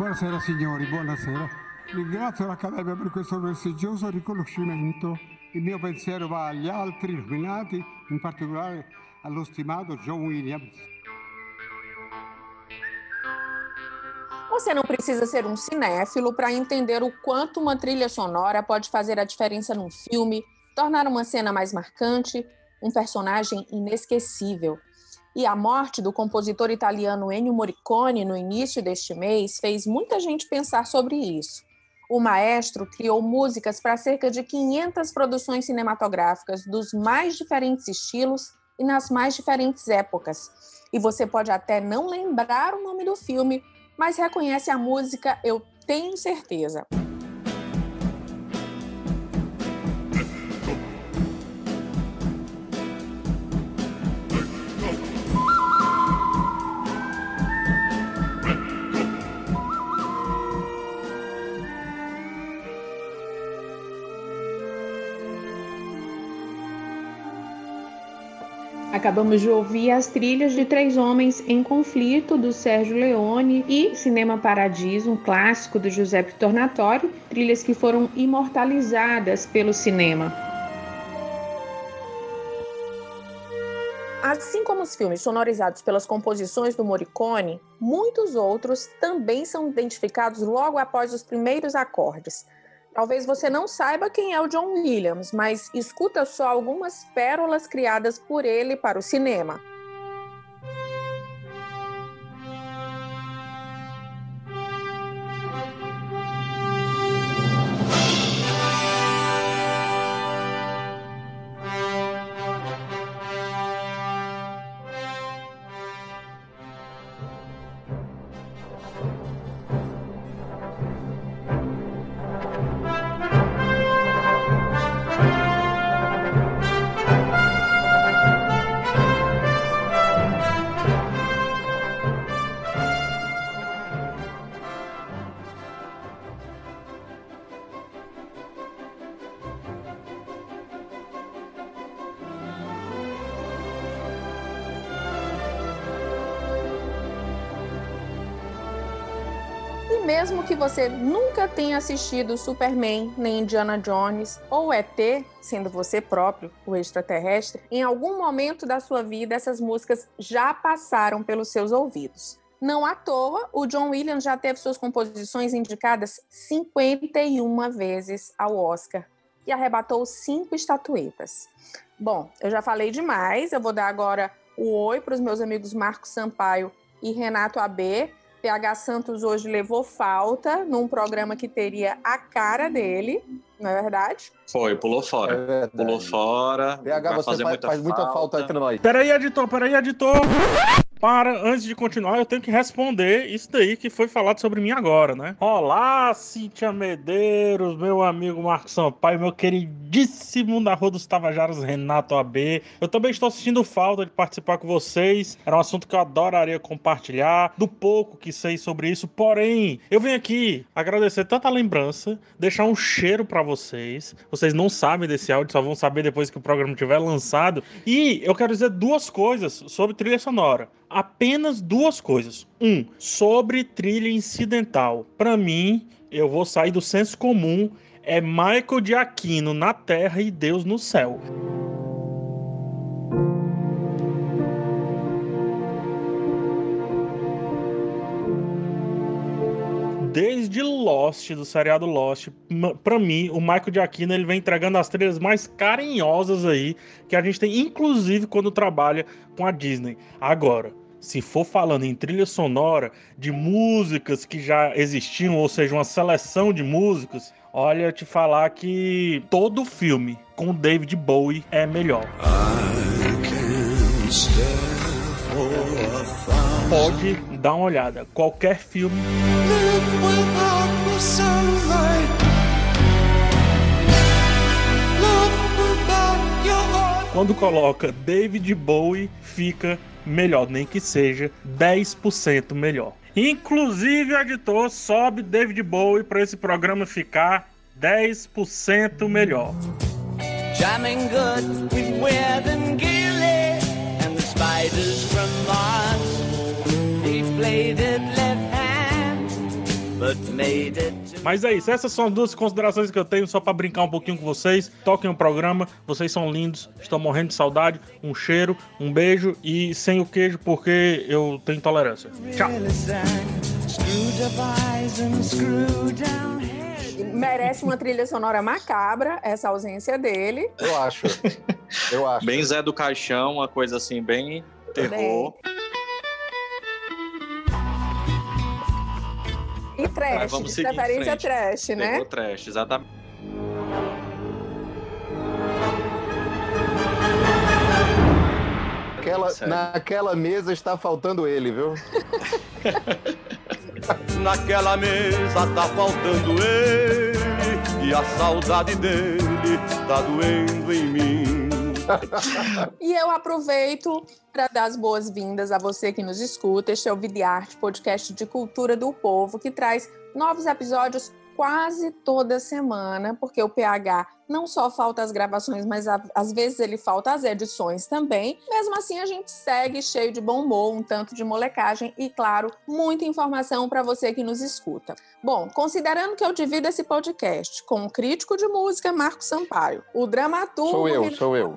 Buonasera signori, buonasera. Ringrazio l'Accademia per questo prestigioso riconoscimento. Il mio pensiero va agli altri nominati, in particolare allo stimato John Williams. Você não precisa ser um cinéfilo para entender o quanto uma trilha sonora pode fazer a diferença num filme, tornar uma cena mais marcante, um personagem inesquecível. E a morte do compositor italiano Ennio Morricone no início deste mês fez muita gente pensar sobre isso. O maestro criou músicas para cerca de 500 produções cinematográficas dos mais diferentes estilos e nas mais diferentes épocas. E você pode até não lembrar o nome do filme, mas reconhece a música, eu tenho certeza. Acabamos de ouvir as trilhas de Três Homens em Conflito, do Sérgio Leone, e Cinema Paradiso, um clássico do Giuseppe Tornatore, trilhas que foram imortalizadas pelo cinema. Assim como os filmes sonorizados pelas composições do Morricone, muitos outros também são identificados logo após os primeiros acordes. Talvez você não saiba quem é o John Williams, mas escuta só algumas pérolas criadas por ele para o cinema. Que você nunca tenha assistido Superman, nem Indiana Jones ou ET, sendo você próprio o extraterrestre, em algum momento da sua vida essas músicas já passaram pelos seus ouvidos. Não à toa, o John Williams já teve suas composições indicadas 51 vezes ao Oscar e arrebatou cinco estatuetas. Bom, eu já falei demais, eu vou dar agora o oi para os meus amigos Marcos Sampaio e Renato AB, PH Santos hoje levou falta num programa que teria a cara dele, não é verdade? Foi, pulou fora. É pulou fora. PH, você faz, muita, faz muita falta no nós. Peraí, editor, peraí, editor para, antes de continuar, eu tenho que responder isso daí que foi falado sobre mim agora, né? Olá, Cíntia Medeiros, meu amigo Marcos Sampaio, meu queridíssimo da Rua dos Tavajaras, Renato AB. Eu também estou sentindo falta de participar com vocês. Era um assunto que eu adoraria compartilhar, do pouco que sei sobre isso. Porém, eu venho aqui agradecer tanta lembrança, deixar um cheiro para vocês. Vocês não sabem desse áudio, só vão saber depois que o programa tiver lançado. E eu quero dizer duas coisas sobre trilha sonora apenas duas coisas. Um, sobre trilha incidental. Para mim, eu vou sair do senso comum. É Michael de Aquino na terra e Deus no céu. Lost, do seriado Lost, para mim, o Michael Giacchino ele vem entregando as trilhas mais carinhosas aí que a gente tem, inclusive quando trabalha com a Disney. Agora, se for falando em trilha sonora de músicas que já existiam, ou seja, uma seleção de músicas, olha, te falar que todo filme com David Bowie é melhor. Pode dar uma olhada, qualquer filme. Quando coloca David Bowie, fica melhor, nem que seja 10% melhor. Inclusive, editor, sobe David Bowie para esse programa ficar 10% melhor. Jamming good with Weird and Gilly and the spiders from Mars. They've played it left Mas é isso, essas são as duas considerações que eu tenho só para brincar um pouquinho com vocês. Toquem o programa, vocês são lindos, estou morrendo de saudade. Um cheiro, um beijo e sem o queijo porque eu tenho intolerância. Tchau. Merece uma trilha sonora macabra, essa ausência dele. Eu acho. Eu acho. Bem Zé do Caixão, uma coisa assim, bem terror. Bem. E trash, vamos de preferência trash, né? Pegou trash, exatamente. Naquela, naquela mesa está faltando ele, viu? naquela mesa tá faltando ele e a saudade dele tá doendo em mim. e eu aproveito para dar as boas-vindas a você que nos escuta. Este é o Videarte, podcast de cultura do povo, que traz novos episódios quase toda semana, porque o PH não só falta as gravações, mas a, às vezes ele falta as edições também. Mesmo assim, a gente segue cheio de bom humor, um tanto de molecagem e, claro, muita informação para você que nos escuta. Bom, considerando que eu divido esse podcast com o crítico de música Marco Sampaio, o dramaturgo sou eu, sou eu.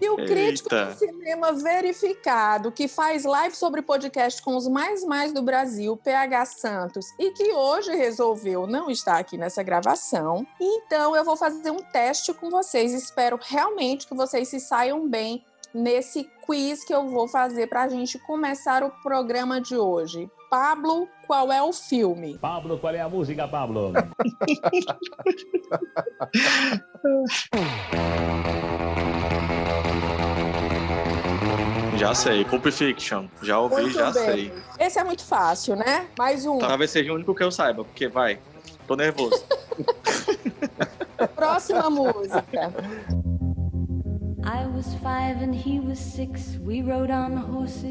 e o crítico Eita. de cinema verificado que faz live sobre podcast com os mais mais do Brasil, PH Santos, e que hoje resolveu não estar aqui nessa gravação. Então eu vou fazer um teste teste com vocês. Espero realmente que vocês se saiam bem nesse quiz que eu vou fazer para a gente começar o programa de hoje. Pablo, qual é o filme? Pablo, qual é a música, Pablo? Já sei, Pulp Fiction. Já ouvi, muito já bem. sei. Esse é muito fácil, né? Mais um. Talvez seja o único que eu saiba, porque vai. Tô nervoso. Próxima música.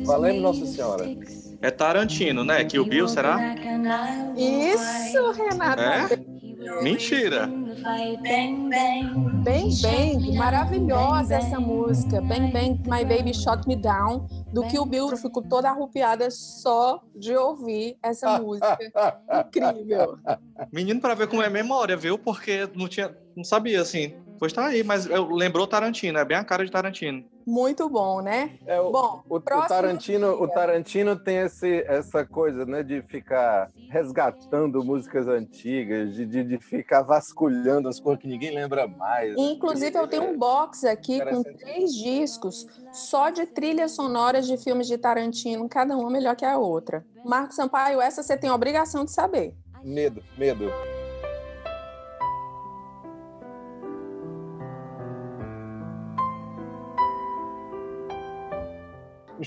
Valendo Nossa Senhora. É Tarantino, né? Que o Bill, será? Isso, Renata. É? Mentira. Bang Bang, maravilhosa essa música. Bang Bang, My Baby Shot Me Down, do que o Bill. Eu fico toda arrupiada só de ouvir essa música. Incrível. Menino, para ver como é memória, viu? Porque não tinha, não sabia assim. Pois tá aí, mas eu, lembrou Tarantino, é bem a cara de Tarantino. Muito bom, né? É, o, bom, o, o Tarantino, o Tarantino tem esse, essa coisa, né, de ficar resgatando músicas antigas, de, de, de ficar vasculhando as coisas que ninguém lembra mais. Inclusive, eu tenho um box aqui com três discos só de trilhas sonoras de filmes de Tarantino, cada uma melhor que a outra. Marco Sampaio, essa você tem a obrigação de saber. Medo, medo.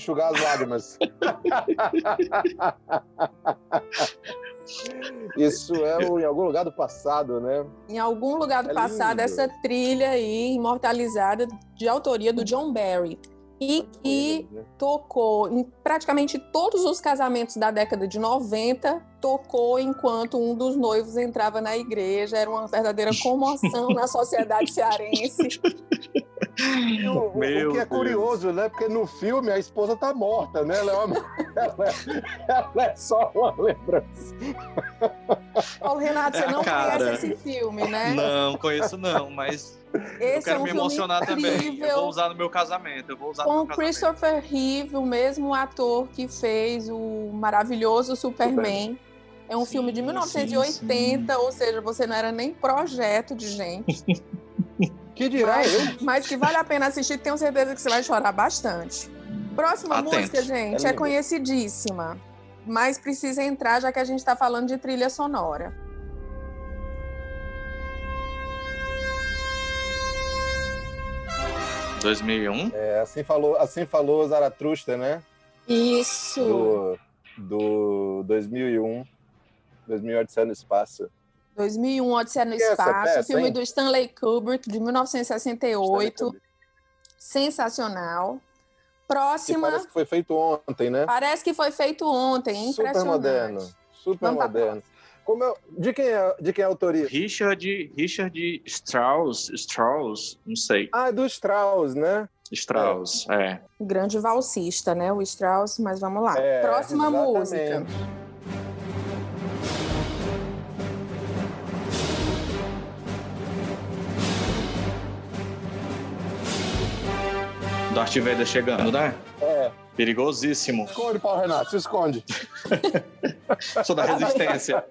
Enxugar as lágrimas. Isso é em algum lugar do passado, né? Em algum lugar do é passado, lindo. essa trilha aí, imortalizada, de autoria do John Barry. E que né? tocou em praticamente todos os casamentos da década de 90, tocou enquanto um dos noivos entrava na igreja. Era uma verdadeira comoção na sociedade cearense. O, Meu o que é curioso, né? Porque no filme a esposa tá morta, né? Ela é, uma, ela é, ela é só uma lembrança. Paulo Renato, você não Cara, conhece esse filme, né? Não, conheço não, mas esse eu quero é um me emocionar também. Eu vou usar no meu casamento. Eu vou usar Com Christopher Reeve, o mesmo ator que fez o maravilhoso Superman. É um sim, filme de 1980, sim, sim. ou seja, você não era nem projeto de gente. Que dirá mas, eu? Mas que vale a pena assistir, tenho certeza que você vai chorar bastante. Próxima Atente. música, gente, é, é conhecidíssima, mas precisa entrar já que a gente está falando de trilha sonora. (2001) É, assim falou, assim falou Zaratrusta, né? Isso. Do, do 2001, 2000 Odisseia no Espaço. 2001, Odisseia no Espaço, peça, filme hein? do Stanley Kubrick, de 1968. Sensacional. Próxima. parece que foi feito ontem, né? Parece que foi feito ontem, impressionante. Super moderno. Super moderno. Como é, de, quem é, de quem é a autoria? Richard, Richard Strauss, Strauss, não sei. Ah, é do Strauss, né? Strauss, é. é. Grande valsista, né? O Strauss, mas vamos lá. É, Próxima exatamente. música. Darth Vader chegando, né? É. Perigosíssimo. Esconde, Paulo Renato, se esconde. Sou da resistência.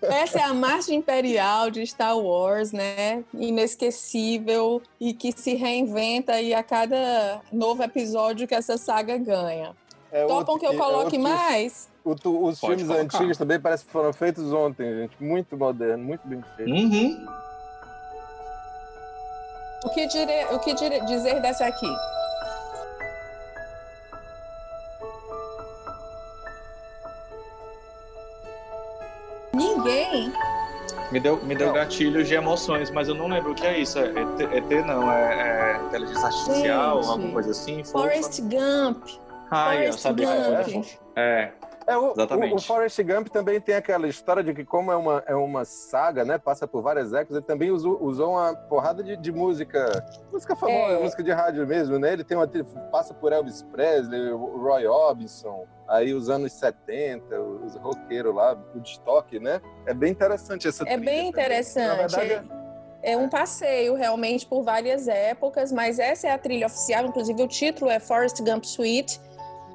Essa é a marcha imperial de Star Wars, né? Inesquecível e que se reinventa e a cada novo episódio que essa saga ganha. É Topam outro- que eu é coloque outro- mais? o os Pode filmes colocar. antigos também parece que foram feitos ontem, gente. Muito moderno, muito bem feito. Uhum. O que, dire... o que dire- dizer dessa aqui? Ninguém Me deu, me deu Não. gatilhos de emoções, mas eu não lembro o que é isso. É ET, ET não, é, é inteligência artificial, Gente. alguma coisa assim. Forrest Gump. Ai, eu sabia que era Gump. É, É, o, Exatamente. o, o Forrest Gump também tem aquela história de que, como é uma, é uma saga, né? Passa por várias épocas, ele também usou, usou uma porrada de, de música. Música famosa, É. música de rádio mesmo, né? Ele tem uma. Passa por Elvis Presley, o Roy Orbison, aí os anos 70, os roqueiros lá, o estoque, né? É bem interessante essa É trilha bem também. interessante. Na verdade, É um passeio realmente por várias épocas, mas essa é a trilha oficial, inclusive o título é Forrest Gump Suite,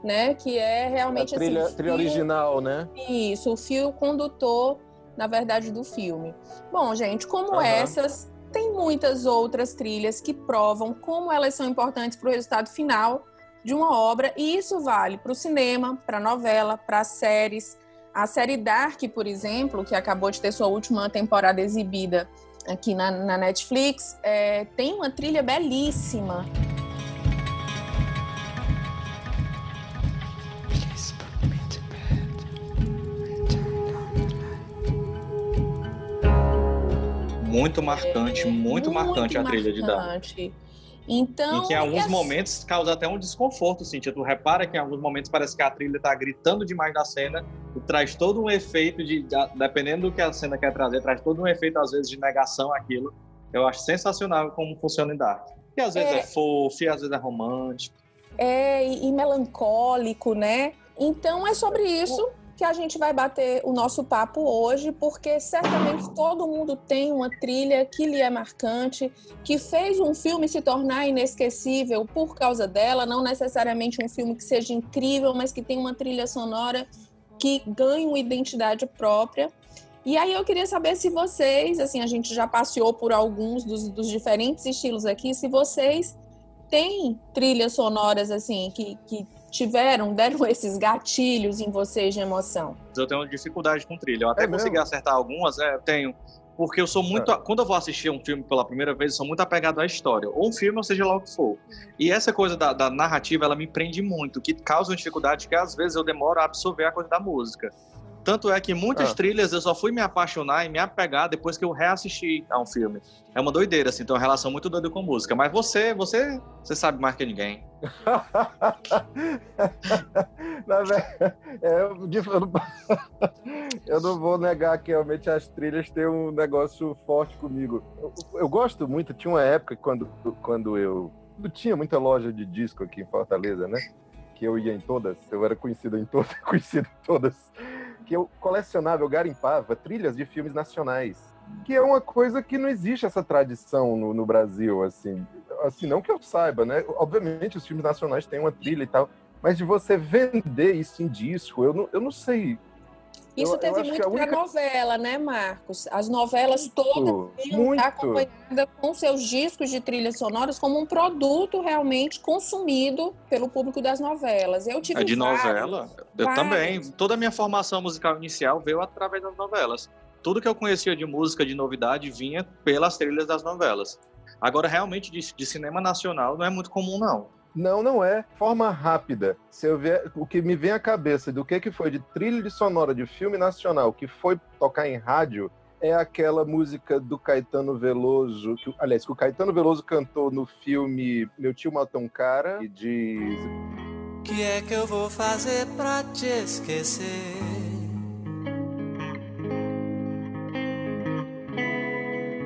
né? Que é a realmente trilha, assim, trilha fio- original, né? Isso, o fio condutor, na verdade, do filme. Bom, gente, como Aham. essas, tem muitas outras trilhas que provam como elas são importantes para o resultado final de uma obra, e isso vale para o cinema, para a novela, para séries. A série Dark, por exemplo, que acabou de ter sua última temporada exibida aqui na, na Netflix, é, tem uma trilha belíssima. Muito marcante, muito, marcante a trilha de Dark. marcante. Então, Em que em alguns e as- momentos causa até um desconforto, Cintia. Tu repara que em alguns momentos parece que a trilha tá gritando demais na cena e traz todo um efeito de, de- dependendo do que a cena quer trazer, traz todo um efeito às vezes de negação àquilo. Eu acho sensacional como funciona em Dark. E às vezes é, É. fofo, e às vezes é romântico. é, e, e melancólico, né? Então é sobre isso que a gente vai bater o nosso papo hoje, porque certamente todo mundo tem uma trilha que lhe é marcante, que fez um filme se tornar inesquecível por causa dela, não necessariamente um filme que seja incrível, mas que tem uma trilha sonora que ganha uma identidade própria. E aí eu queria saber se vocês, assim, a gente já passeou por alguns dos, dos diferentes estilos aqui, se vocês têm trilhas sonoras assim que, que tiveram, deram esses gatilhos em vocês de emoção. Eu tenho dificuldade com trilha. Eu até É consegui mesmo? acertar algumas, é, eu tenho. Porque eu sou muito. Quando eu vou assistir um filme pela primeira vez, eu sou muito apegado à história. Ou um filme, ou seja lá o que for. E essa coisa da, da narrativa, ela me prende muito, que causa uma dificuldade que às vezes eu demoro a absorver a coisa da música. Tanto é que muitas Ah. trilhas eu só fui me apaixonar e me apegar depois que eu reassisti a um filme. É uma doideira, assim, tem uma relação muito doida com música. Mas você, você, você sabe mais que ninguém. Na verdade, é, eu, não, vou negar que realmente as trilhas têm um negócio forte comigo. Eu, eu gosto muito, tinha uma época quando, quando eu. Não tinha muita loja de disco aqui em Fortaleza, né? Que eu ia em todas, eu era conhecido em todas, conhecido em todas. Que eu colecionava, eu garimpava trilhas de filmes nacionais. Que é uma coisa que não existe essa tradição no, no Brasil, assim. Assim, não que eu saiba, né? Obviamente os filmes nacionais têm uma trilha e tal, mas de você vender isso em disco, eu não, eu não sei. Isso Eu- eu teve que muito a única- pra novela, né, Marcos? As novelas todas iam muito. estar acompanhadas com seus discos de trilhas sonoras como um produto realmente consumido pelo público das novelas. Eu tive É de vários. novela. Eu vários. também. Toda a minha formação musical inicial veio através das novelas. Tudo que eu conhecia de música de novidade vinha pelas trilhas das novelas. Agora, realmente, de, de cinema nacional não é muito comum, não. Não, não é. Forma rápida. Se eu ver o que me vem à cabeça do que, que foi de trilha de sonora de filme nacional que foi tocar em rádio é aquela música do Caetano Veloso, que, aliás, que o Caetano Veloso cantou no filme Meu Tio Matou um Cara, e diz Que é que eu vou fazer pra te esquecer?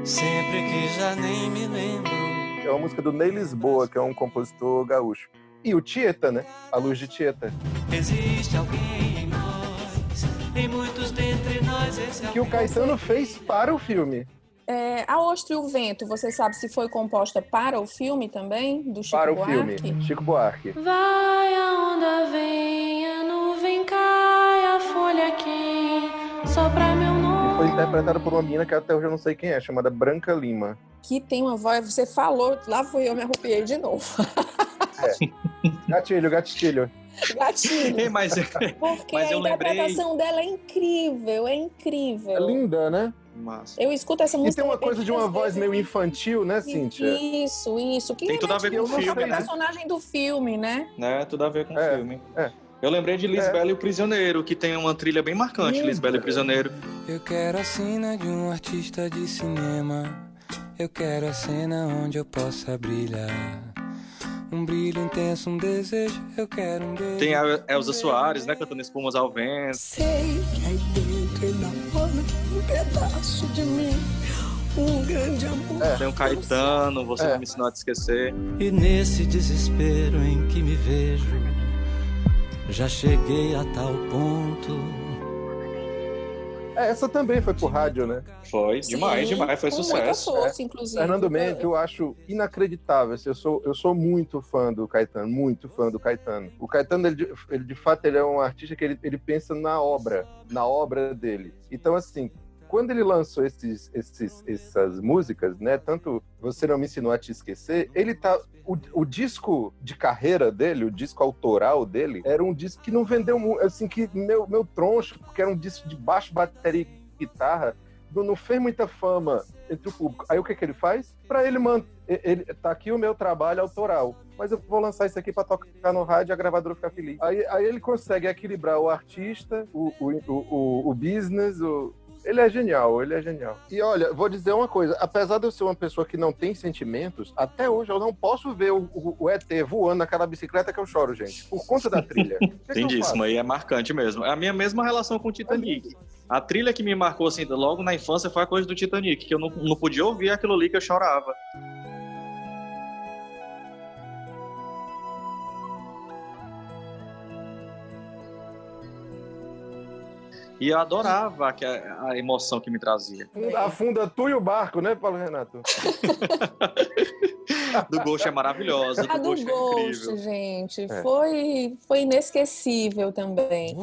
Sempre que já nem me lembro. É uma música do Ney Lisboa, que é um compositor gaúcho. E o Tieta, né? A luz de Tieta. Existe alguém em nós, em muitos dentre nós. Esse Que o Caetano fez para o filme. É, a Ostra e o Vento, você sabe se foi composta para o filme também, do Chico Para o Buarque? filme, Chico Buarque. Vai a onda vem, a nuvem cai, a folha meu E nome. Foi interpretado por uma menina que até hoje eu não sei quem é, chamada Branca Lima. Que tem uma voz, você falou, lá fui eu, me arrupiei de novo. Gatilho, gatilho. Gatilho. Ei, mas Porque Mas a eu lembrei- interpretação dela é incrível, é incrível. É linda, né? Massa. Eu escuto essa E música. tem uma coisa de uma voz meio infantil, né, Cíntia? Isso, isso. Que Tem tudo a ver com o filme, né? personagem do filme, né? Né? Tudo a ver com o É, filme. é. Eu lembrei de Lisbela É. e o Prisioneiro, que tem uma trilha bem marcante. Lisbela e o Prisioneiro. Eu quero a cena de um artista de cinema. Eu quero a cena onde eu possa brilhar. Um brilho intenso, um desejo. Eu quero um beijo. Tem a Elza Soares, né, cantando Espumas ao Vento. Sei que aí dentro enamora um pedaço de mim, um grande amor. Tem o Caetano, Você É. Não Me Ensinou a Te Esquecer. E nesse desespero em que me vejo, já cheguei a tal ponto. É, essa também foi pro rádio, né? Foi demais, Sim, demais, foi com sucesso. Muita força, inclusive. Fernando Mendes, eu acho inacreditável. assim, Eu sou, eu sou muito fã do Caetano, muito fã do Caetano. O Caetano, ele, de- ele, de fato, ele é um artista que ele, ele pensa na obra, na obra dele. Então, assim, quando ele lançou esses, esses, essas músicas, né? Tanto Você Não Me Ensinou a Te Esquecer, ele tá. O, o disco de carreira dele, o disco autoral dele, era um disco que não vendeu muito, assim, que meu, meu troncho, porque era um disco de baixo, bateria e guitarra, não, não fez muita fama entre o público. Aí o que, que ele faz? Para ele manter. Ele, tá aqui o meu trabalho autoral. Mas eu vou lançar isso aqui para tocar no rádio e a gravadora ficar feliz. Aí, aí ele consegue equilibrar o artista, o, o, o, o- business, o, ele é genial, ele é genial. E olha, vou dizer uma coisa: apesar de eu ser uma pessoa que não tem sentimentos, até hoje eu não posso ver o, o- o ET voando naquela bicicleta que eu choro, gente, por conta da trilha. Eu Entendi, aí é marcante mesmo. É a minha mesma relação com o Titanic. A trilha que me marcou assim, logo na infância foi a coisa do Titanic, que eu não, não podia ouvir aquilo ali que eu chorava. E eu adorava a, a emoção que me trazia. Afunda tu e o barco, né, Paulo Renato? Do Ghost é maravilhosa, A do do Ghost é Ghost, gente, É. foi, foi inesquecível também.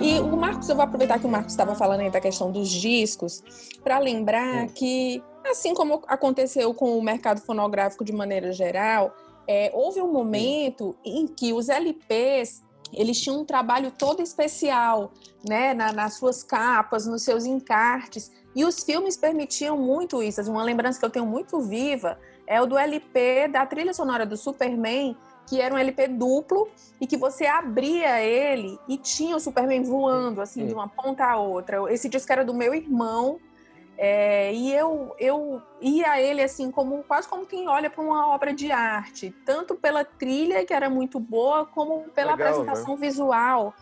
E o Marcos, eu vou aproveitar que o Marcos estava falando aí da questão dos discos, para lembrar que, assim como aconteceu com o mercado fonográfico de maneira geral, é, houve um momento em que os LPs eles tinham um trabalho todo especial, né, na- nas suas capas, nos seus encartes, e os filmes permitiam muito isso. Uma lembrança que eu tenho muito viva é o do LP da trilha sonora do Superman, que era um LP duplo e que você abria ele e tinha o Superman voando assim de uma ponta a outra. Esse disco era do meu irmão é, e eu eu ia a ele assim como quase como quem olha para uma obra de arte, tanto pela trilha que era muito boa, como pela Legal, apresentação visual.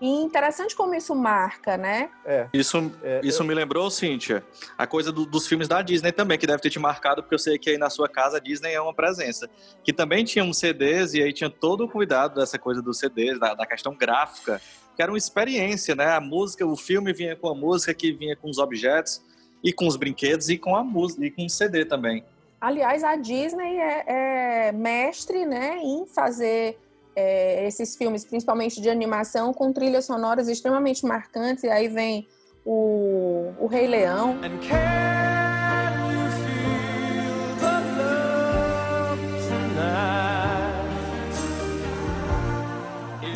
E interessante como isso marca, né? É. Isso, É, isso me lembrou, Cíntia, a coisa do- dos filmes da Disney também, que deve ter te marcado, porque eu sei que aí na sua casa a Disney é uma presença. Que também tinha uns CDs, e aí tinha todo o cuidado dessa coisa dos CDs, da, da questão gráfica, que era uma experiência, né? A música, o filme vinha com a música, que vinha com os objetos, e com os brinquedos, e com a música, e com o CD também. Aliás, a Disney é, é mestre né, em fazer é, esses filmes, principalmente de animação, com trilhas sonoras extremamente marcantes. E aí vem o, o Rei Leão.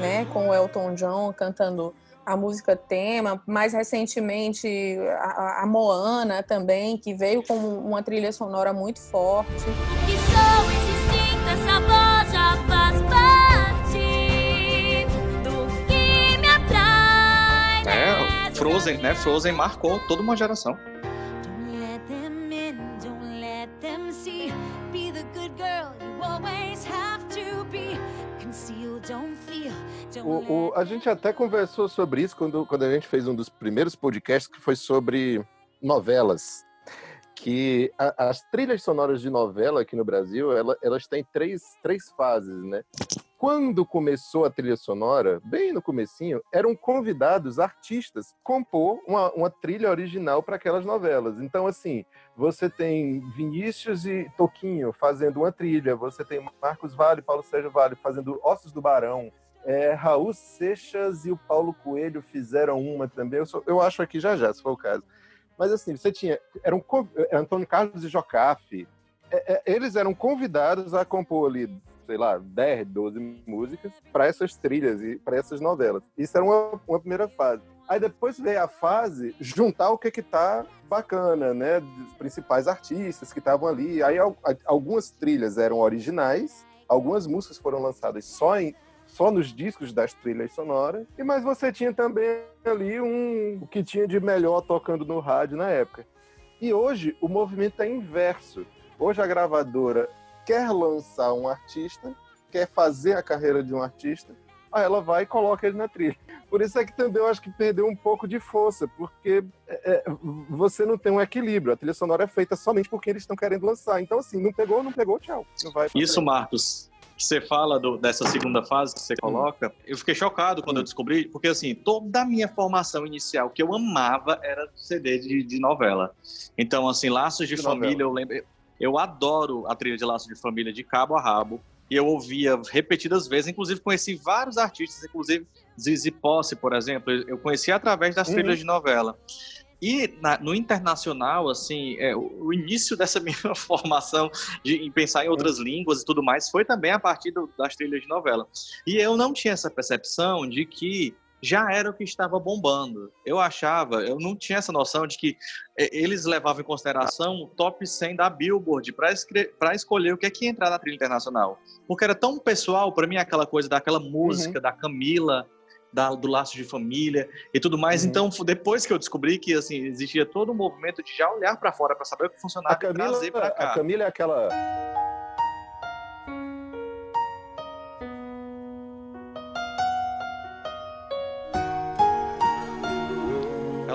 Né, com o Elton John cantando a música tema, mais recentemente a, a Moana também, que veio com uma trilha sonora muito forte. Que sou instinto, essa voz já faz parte do que me atrai. É, Frozen, né? Frozen marcou toda uma geração. O, a gente até conversou sobre isso quando, quando a gente fez um dos primeiros podcasts que foi sobre novelas. Que a- as trilhas sonoras de novela aqui no Brasil, ela- elas têm três, três fases, né? quando começou a trilha sonora, bem no comecinho, eram convidados artistas compor uma, uma trilha original para aquelas novelas. Então, assim, você tem Vinícius e Toquinho fazendo uma trilha, você tem Marcos Vale, Paulo Sérgio Vale fazendo Ossos do Barão, é, Raul Seixas e o Paulo Coelho fizeram uma também. Eu, sou, eu acho aqui já já, se for o caso. Mas assim, você tinha. Eram Antônio Carlos e Jocafe. É, é, eles eram convidados a compor ali sei lá, 10, 12 músicas para essas trilhas e para essas novelas. Isso era uma, uma primeira fase. Aí depois veio a fase juntar o que que tá bacana, né? Dos principais artistas que estavam ali. Aí algumas trilhas eram originais, algumas músicas foram lançadas só em só nos discos das trilhas sonoras. E mas você tinha também ali um o que tinha de melhor tocando no rádio na época. E hoje o movimento é inverso. Hoje a gravadora quer lançar um artista, quer fazer a carreira de um artista, aí ela vai e coloca ele na trilha. Por isso é que também eu acho que perdeu um pouco de força, porque é, é você não tem um equilíbrio. A trilha sonora é feita somente porque eles estão querendo lançar. Então, assim, não pegou, não pegou, tchau. isso, Marcos, que você fala do, dessa segunda fase que você coloca, eu fiquei chocado quando eu descobri, porque assim, toda a minha formação inicial que eu amava era CD de, de novela. Então, assim, Laços de, de Família, novela. eu lembro. Eu adoro a trilha de Laço de Família de cabo a rabo. E eu ouvia repetidas vezes, inclusive conheci vários artistas, inclusive Zizi Posse, por exemplo, eu conheci através das uhum. trilhas de novela. E na, no internacional, assim, é, o, o, início dessa minha formação de, em pensar em outras línguas e tudo mais foi também a partir do, das trilhas de novela. E eu não tinha essa percepção de que já era o que estava bombando. Eu achava, eu não tinha essa noção de que é, eles levavam em consideração o top 100 da Billboard para escolher o que é que ia entrar na trilha internacional. Porque era tão pessoal, para mim, aquela coisa daquela música uhum. da Camila, da, do laço de família e tudo mais. Uhum. Então, depois que eu descobri que assim existia todo um movimento de já olhar para fora para saber o que funcionava a Camila, e trazer para cá. A Camila é aquela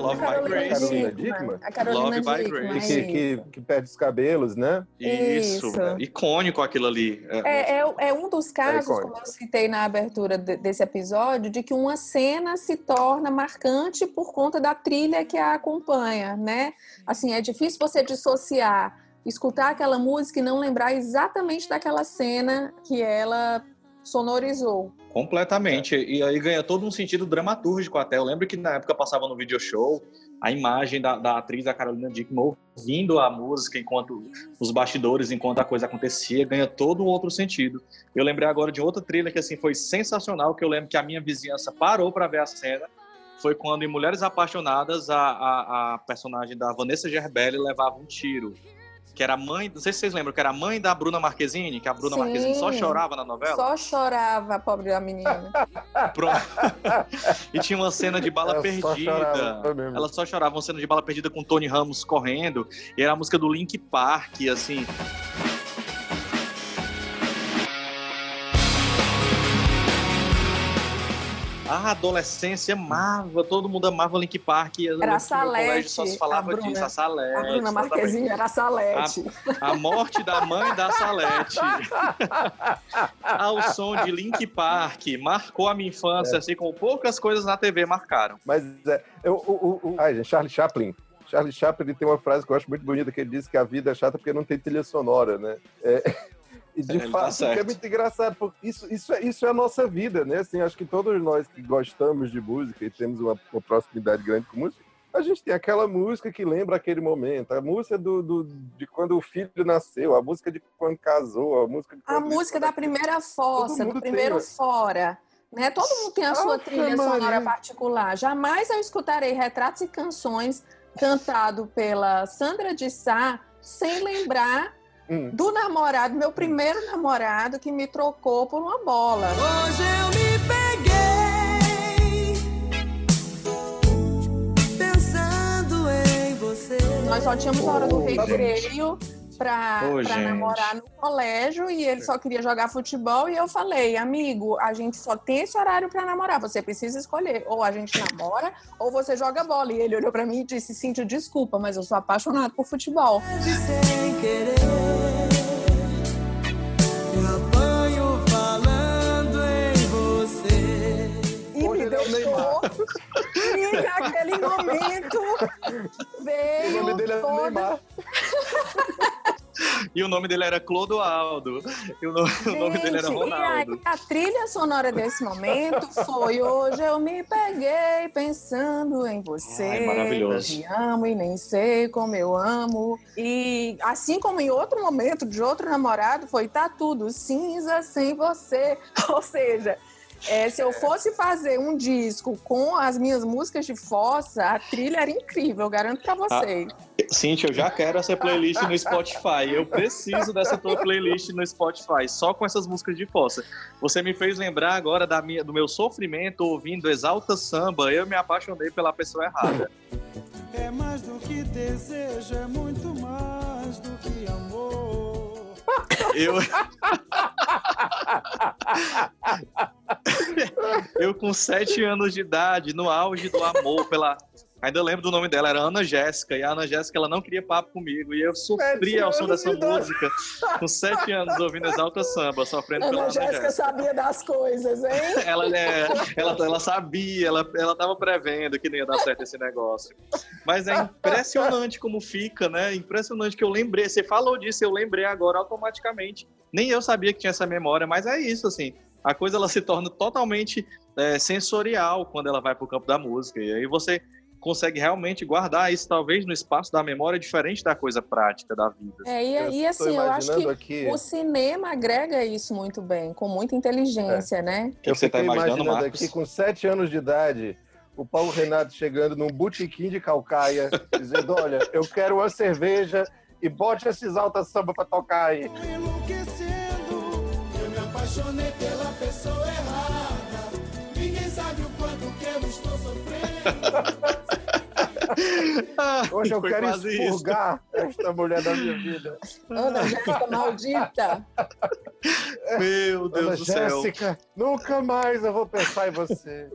Love by Grace. Carolina Dickman? A Carolina Love by Grace. Que, que, que, perde os cabelos, né? Isso. Isso. Icônico aquilo ali. É, é, é, é um dos casos, é como eu citei na abertura de, desse episódio, de que uma cena se torna marcante por conta da trilha que a acompanha, né? Assim, é difícil você dissociar escutar aquela música e não lembrar exatamente daquela cena que ela sonorizou. Completamente. E aí ganha todo um sentido dramatúrgico até. Eu lembro que na época passava no video show a imagem da, da atriz, da Carolina Dickman, ouvindo a música enquanto os bastidores, enquanto a coisa acontecia, ganha todo um outro sentido. Eu lembrei agora de outra trilha que assim foi sensacional, que eu lembro que a minha vizinhança parou para ver a cena. Foi quando em Mulheres Apaixonadas a, a, a personagem da Vanessa Gerbelli levava um tiro que era mãe, não sei se vocês lembram, que era a mãe da Bruna Marquezine, que a Bruna Sim, Marquezine só chorava na novela. Só chorava, pobre da menina. e tinha uma cena de bala Ela perdida. Só Ela só chorava, uma cena de bala perdida com Tony Ramos correndo, e era a música do Link Park, assim. A adolescência amava, todo mundo amava Link Park. Era a Salete. Só se falava a Bruna, disso, a Salete. A Bruna Marquezine era a Salete. A, a, morte da mãe da Salete. Ao som de Link Park. Marcou a minha infância, é. assim como poucas coisas na TV marcaram. Mas, é, eu, o, o, o, ai, gente, Charlie Chaplin. Charlie Chaplin ele tem uma frase que eu acho muito bonita, que ele diz que a vida é chata porque não tem trilha sonora, né? É, e de Ele fato, tá é muito engraçado, porque isso, isso, é, isso é a nossa vida, né? Assim, acho que todos nós que gostamos de música e temos uma, uma proximidade grande com música, a gente tem aquela música que lembra aquele momento, a música do, do, de quando o filho nasceu, a música de quando casou, a música A música da primeira fossa, do primeiro tem, fora. Né? Todo mundo tem a sua trilha Maria. sonora particular. Jamais eu escutarei retratos e canções cantado pela Sandra de Sá sem lembrar hum. do namorado, meu primeiro namorado que me trocou por uma bola. Hoje eu me peguei pensando em você. Nós só tínhamos a hora do recreio para namorar no colégio e ele só queria jogar futebol e eu falei, amigo, a gente só tem esse horário para namorar, você precisa escolher, ou a gente namora ou você joga bola. E ele olhou para mim e disse, sentiu desculpa, mas eu sou apaixonado por futebol. Sem querer. E me deu um naquele momento O veio nome dele é toda- Neymar. E o nome dele era Clodoaldo. E o nome, o nome dele era Gente, E aí, Ronaldo. a trilha sonora desse momento foi Hoje eu me peguei pensando em você. Ai, maravilhoso. Te amo e nem sei como eu amo. E assim como em outro momento de outro namorado, foi Tá tudo cinza sem você. Ou seja. É, se eu fosse fazer um disco com as minhas músicas de fossa, a trilha era incrível, eu garanto pra vocês. Cíntia, eu já quero essa playlist no Spotify. Eu preciso dessa tua playlist no Spotify, só com essas músicas de fossa. Você me fez lembrar agora da minha, do meu sofrimento ouvindo Exalta Samba. Eu me apaixonei pela pessoa errada. É mais do que desejo, é muito mais do que amor. Eu. eu com sete anos de idade, no auge do amor pela. Ainda lembro do nome dela, era Ana Jéssica. E a Ana Jéssica, ela não queria papo comigo. E eu sofria ao som dessa de música. Com sete anos, ouvindo Exalta Samba, sofrendo pela Ana Ana Jéssica Jéssica. sabia das coisas, hein? Ela, é, ela, ela sabia, ela, ela tava prevendo que não ia dar certo esse negócio. Mas é impressionante como fica, né? Impressionante que eu lembrei. Você falou disso, eu lembrei agora automaticamente. Nem eu sabia que tinha essa memória, mas é isso, assim. A coisa ela se torna totalmente é, sensorial quando ela vai pro campo da música. E aí você consegue realmente guardar isso, talvez, no espaço da memória, diferente da coisa prática da vida. É, e, Eu e assim, eu acho que imaginando aqui- o cinema agrega isso muito bem, com muita inteligência, né? O que eu você tá fiquei imaginando, imaginando aqui com sete anos de idade, o Paulo Renato chegando num botequim de Calcaia, dizendo: Olha, eu quero uma cerveja e bote esses alta samba pra tocar aí. Enlouquecendo, eu me apaixonei pela pessoa errada. Hoje eu foi quero quase isso. expurgar esta mulher da minha vida. Ana Jéssica maldita. Meu Deus Ana do céu. Jéssica, nunca mais eu vou pensar em você.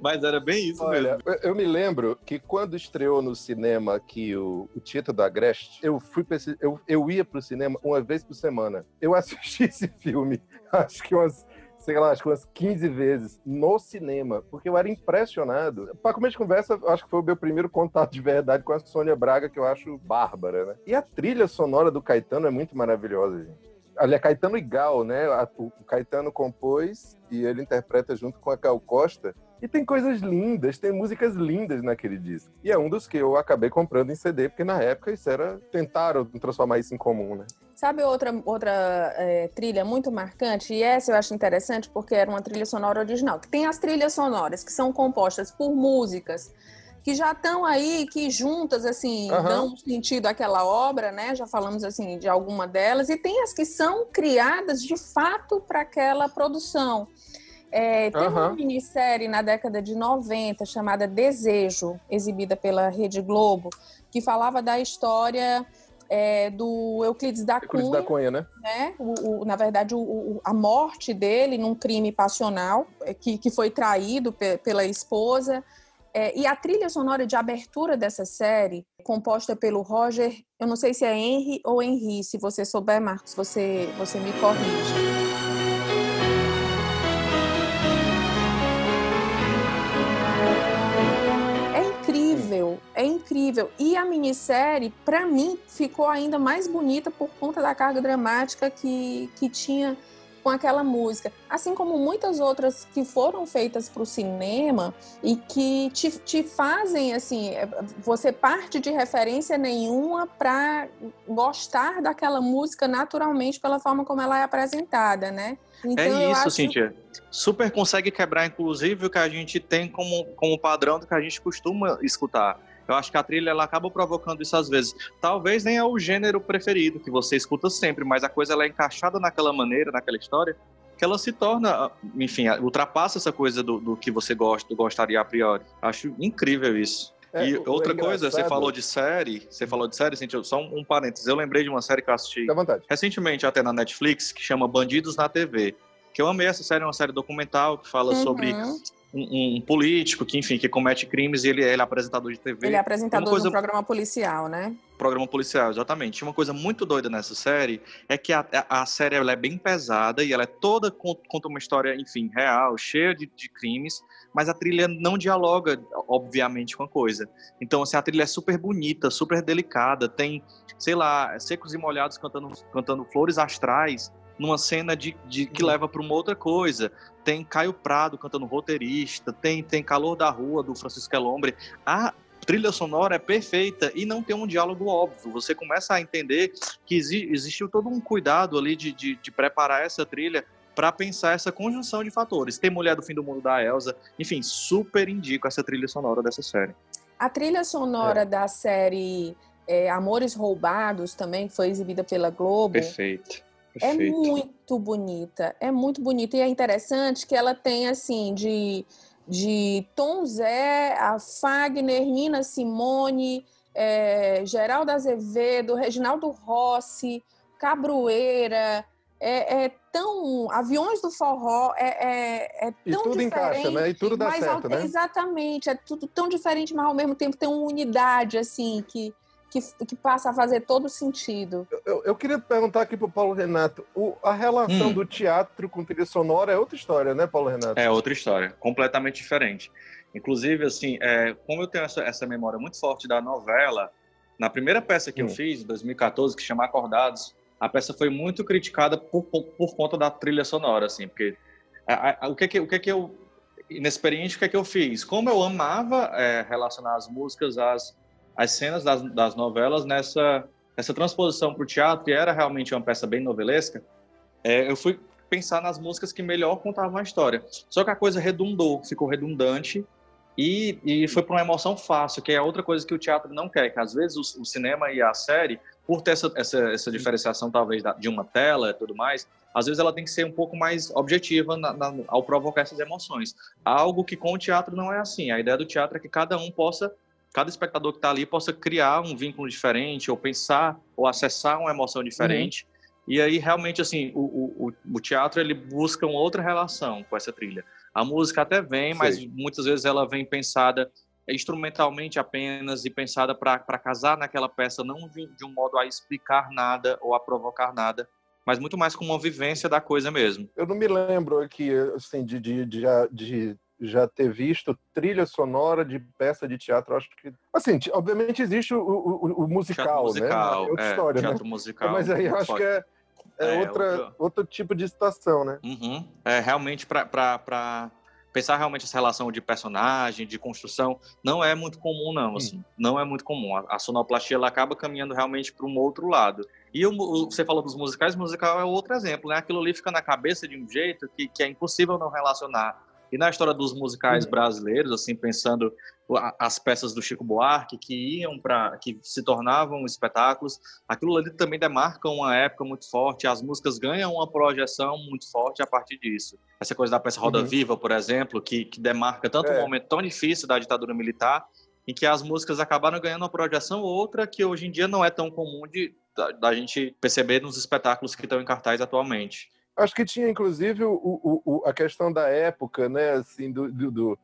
Mas era bem isso Olha, mesmo. eu, eu me lembro que quando estreou no cinema aqui o, o Tito da Agreste, eu fui pra esse- eu, eu ia pro cinema uma vez por semana. Eu assisti esse filme, acho que umas, sei lá, acho que umas 15 vezes no cinema, porque eu era impressionado. Para começo de conversa, acho que foi o meu primeiro contato de verdade com a Sônia Braga, que eu acho bárbara, né? E a trilha sonora do Caetano é muito maravilhosa, gente. Aliás, Caetano e Gal, né? O Caetano compôs e ele interpreta junto com a Gal Costa. E tem coisas lindas, tem músicas lindas naquele disco. E é um dos que eu acabei comprando em CD, porque na época isso era. Tentaram transformar isso em comum, né? Sabe outra, outra é, trilha muito marcante? E essa eu acho interessante porque era uma trilha sonora original. Que tem as trilhas sonoras que são compostas por músicas que já estão aí, que juntas, assim, Aham. dão sentido àquela obra, né? Já falamos, assim, de alguma delas. E tem as que são criadas, de fato, para aquela produção. É, tem uma Aham. minissérie na década de 90 chamada Desejo, exibida pela Rede Globo, que falava da história é, do Euclides da Euclides Cunha, da Cunha, né? né? O, o- na verdade, o- o- a morte dele num crime passional, é, que, que foi traído pe- pela esposa. É, e a trilha sonora de abertura dessa série, composta pelo Roger, eu não sei se é Henry ou Henry, se você souber, Marcos, você, você me corrige. Incrível. E a minissérie, para mim, ficou ainda mais bonita por conta da carga dramática que, que tinha com aquela música. Assim como muitas outras que foram feitas para o cinema e que te, te fazem, assim, é, você parte de referência nenhuma para gostar daquela música naturalmente pela forma como ela é apresentada, né? Então, eu é isso, acho- Cíntia. Super consegue quebrar, inclusive, o que a gente tem como, como padrão do que a gente costuma escutar. Eu acho que a trilha ela acaba provocando isso às vezes. Talvez nem é o gênero preferido que você escuta sempre, mas a coisa ela é encaixada naquela maneira, naquela história, que ela se torna, enfim, ultrapassa essa coisa do, do que você gosta, gostaria a priori. Acho incrível isso. É, e o outra coisa, você falou de série, você falou de série, Cíntia, só um, um parênteses. Eu lembrei de uma série que eu assisti recentemente até na Netflix, que chama Bandidos na TV. Que eu amei essa série, é uma série documental que fala Uhum. sobre um, um político que, enfim, que comete crimes e ele, ele é apresentador de TV. Ele é apresentador coisa- de um programa policial, né? programa policial, exatamente. Uma coisa muito doida nessa série é que a, a série ela é bem pesada e ela é toda con- conta uma história, enfim, real, cheia de, de crimes, mas a trilha não dialoga, obviamente, com a coisa. Então, assim, a trilha é super bonita, super delicada, tem, sei lá, secos e molhados cantando, cantando flores astrais numa cena de, de que leva para uma outra coisa. Tem Caio Prado cantando roteirista, tem, tem Calor da Rua, do Francisco Elombre. A trilha sonora é perfeita e não tem um diálogo óbvio. Você começa a entender que exi- existiu todo um cuidado ali de, de, de preparar essa trilha para pensar essa conjunção de fatores. Tem Mulher do Fim do Mundo da Elsa, enfim, super indico essa trilha sonora dessa série. A trilha sonora da série é, Amores Roubados também, que foi exibida pela Globo. Perfeito. É perfeito. muito bonita, é muito bonita. E é interessante que ela tem, assim, de, de Tom Zé, a Fagner, Nina Simone, é, Geraldo Azevedo, Reginaldo Rossi, Cabroeira. É, é tão. Aviões do Forró é, é, é E tão tudo diferente. encaixa, né? E tudo dá mas certo, ao- né? Exatamente, é tudo tão diferente, mas ao mesmo tempo tem uma unidade, assim, que, que, que passa a fazer todo sentido. Eu, eu queria perguntar aqui pro Paulo Renato, o- a relação Hum. do teatro com trilha sonora é outra história, né, Paulo Renato? É outra história, completamente diferente. Inclusive, assim, é, como eu tenho essa, essa memória muito forte da novela, na primeira peça que eu Hum. fiz, em 2014, que chama Acordados, a peça foi muito criticada por, por, por conta da trilha sonora, assim, porque a- a- o que que, o que que eu, inexperiente, o que que eu fiz? Como eu amava é, relacionar as músicas às, às cenas das, das novelas nessa, nessa transposição para o teatro, e era realmente uma peça bem novelesca, é, eu fui pensar nas músicas que melhor contavam a história. Só que a coisa redundou, ficou redundante e, e foi para uma emoção fácil, que é outra coisa que o teatro não quer, que às vezes o, o cinema e a série, por ter essa, essa, essa diferenciação talvez da- de uma tela e tudo mais, às vezes ela tem que ser um pouco mais objetiva na- na- ao provocar essas emoções. Algo que com o teatro não é assim. A ideia do teatro é que cada um possa, cada espectador que está ali possa criar um vínculo diferente, ou pensar, ou acessar uma emoção diferente. E aí, realmente, assim, o, o, o- teatro, ele busca uma outra relação com essa trilha. A música até vem, mas Sei. muitas vezes ela vem pensada instrumentalmente apenas e pensada para casar naquela peça, não de, de um modo a explicar nada ou a provocar nada, mas muito mais como uma vivência da coisa mesmo. Eu não me lembro aqui, assim, de, de, de, de já ter visto trilha sonora de peça de teatro. Acho que, assim, obviamente existe o, o- o musical, Teatro musical, né? É outra é, história, teatro né? musical. Mas aí eu acho que é, é, É, outra, outra- outro tipo de situação, né? Uhum. É realmente para pensar realmente essa relação de personagem, de construção, não é muito comum não, assim, não é muito comum. A, a sonoplastia ela acaba caminhando realmente para um outro lado. E o, o- você falou dos musicais, musical é outro exemplo, né? Aquilo ali fica na cabeça de um jeito que, que é impossível não relacionar. E na história dos musicais brasileiros, assim, pensando as peças do Chico Buarque que iam para, que se tornavam espetáculos, aquilo ali também demarca uma época muito forte. As músicas ganham uma projeção muito forte a partir disso. Essa coisa da peça Roda Uhum. Viva, por exemplo, que, que demarca tanto É. um momento tão difícil da ditadura militar, em que as músicas acabaram ganhando uma projeção outra que hoje em dia não é tão comum de da, da gente perceber nos espetáculos que estão em cartaz atualmente. Acho que tinha, inclusive, o, o- o- a questão da época, né? Assim, do, do- do-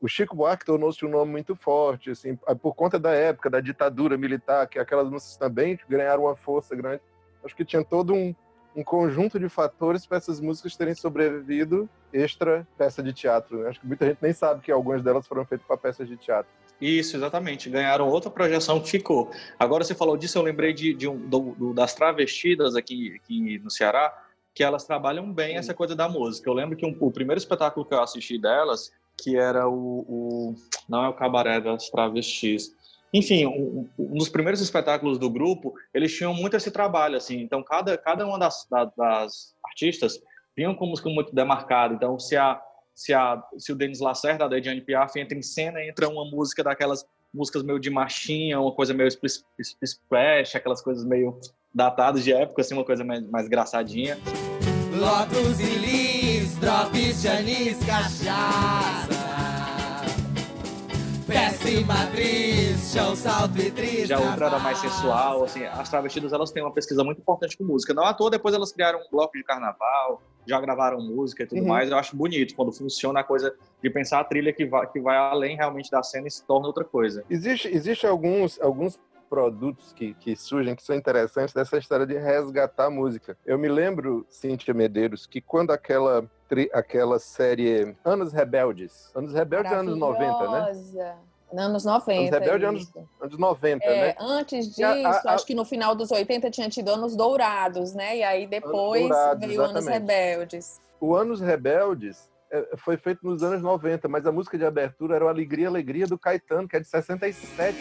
o, Chico Buarque tornou-se um nome muito forte, assim, por conta da época, da ditadura militar, que aquelas músicas também ganharam uma força grande. Acho que tinha todo um, um conjunto de fatores para essas músicas terem sobrevivido extra peça de teatro. né? Acho que muita gente nem sabe que algumas delas foram feitas para peças de teatro. Isso, exatamente. Ganharam outra projeção que ficou. Agora você falou disso, eu lembrei de, de um, do- do- das travestidas aqui, aqui no Ceará, que elas trabalham bem essa coisa da música. Eu lembro que um- o primeiro espetáculo que eu assisti delas, que era o, o- não é o Cabaré das Travestis. Enfim, um, um dos primeiros espetáculos do grupo, eles tinham muito esse trabalho, assim. Então, cada, cada uma das, da- das artistas vinham com música muito demarcada. Então, se a se, a, se o Denis Lacerda, da Ediane Piaf, entra em cena, entra uma música daquelas músicas meio de marchinha, uma coisa meio spl- spl- splash, aquelas coisas meio datadas de época, assim, uma coisa mais, mais engraçadinha. Lotus e lis, drops de anis, cachaça. Triste, é um salto e triste. Já outra era mais sensual, assim, as travestidas elas têm uma pesquisa muito importante com música. Não à toa, depois elas criaram um bloco de carnaval, já gravaram música e tudo Uhum. mais. Eu acho bonito quando funciona a coisa de pensar a trilha que vai, que vai além realmente da cena e se torna outra coisa. Existe, existe alguns, alguns produtos que, que surgem que são interessantes dessa história de resgatar a música. Eu me lembro, Cíntia Medeiros, que quando aquela, aquela série Anos Rebeldes, Anos Rebeldes é anos 90, né? Anos 90. Anos Rebeldes é anos, anos 90, É, né? antes disso, a- a- acho que no final dos 80 tinha tido Anos Dourados, né? E aí depois Dourados, veio Anos exatamente. Rebeldes. O Anos Rebeldes é, foi feito nos anos 90, mas a música de abertura era o Alegria, Alegria do Caetano, que é de 67.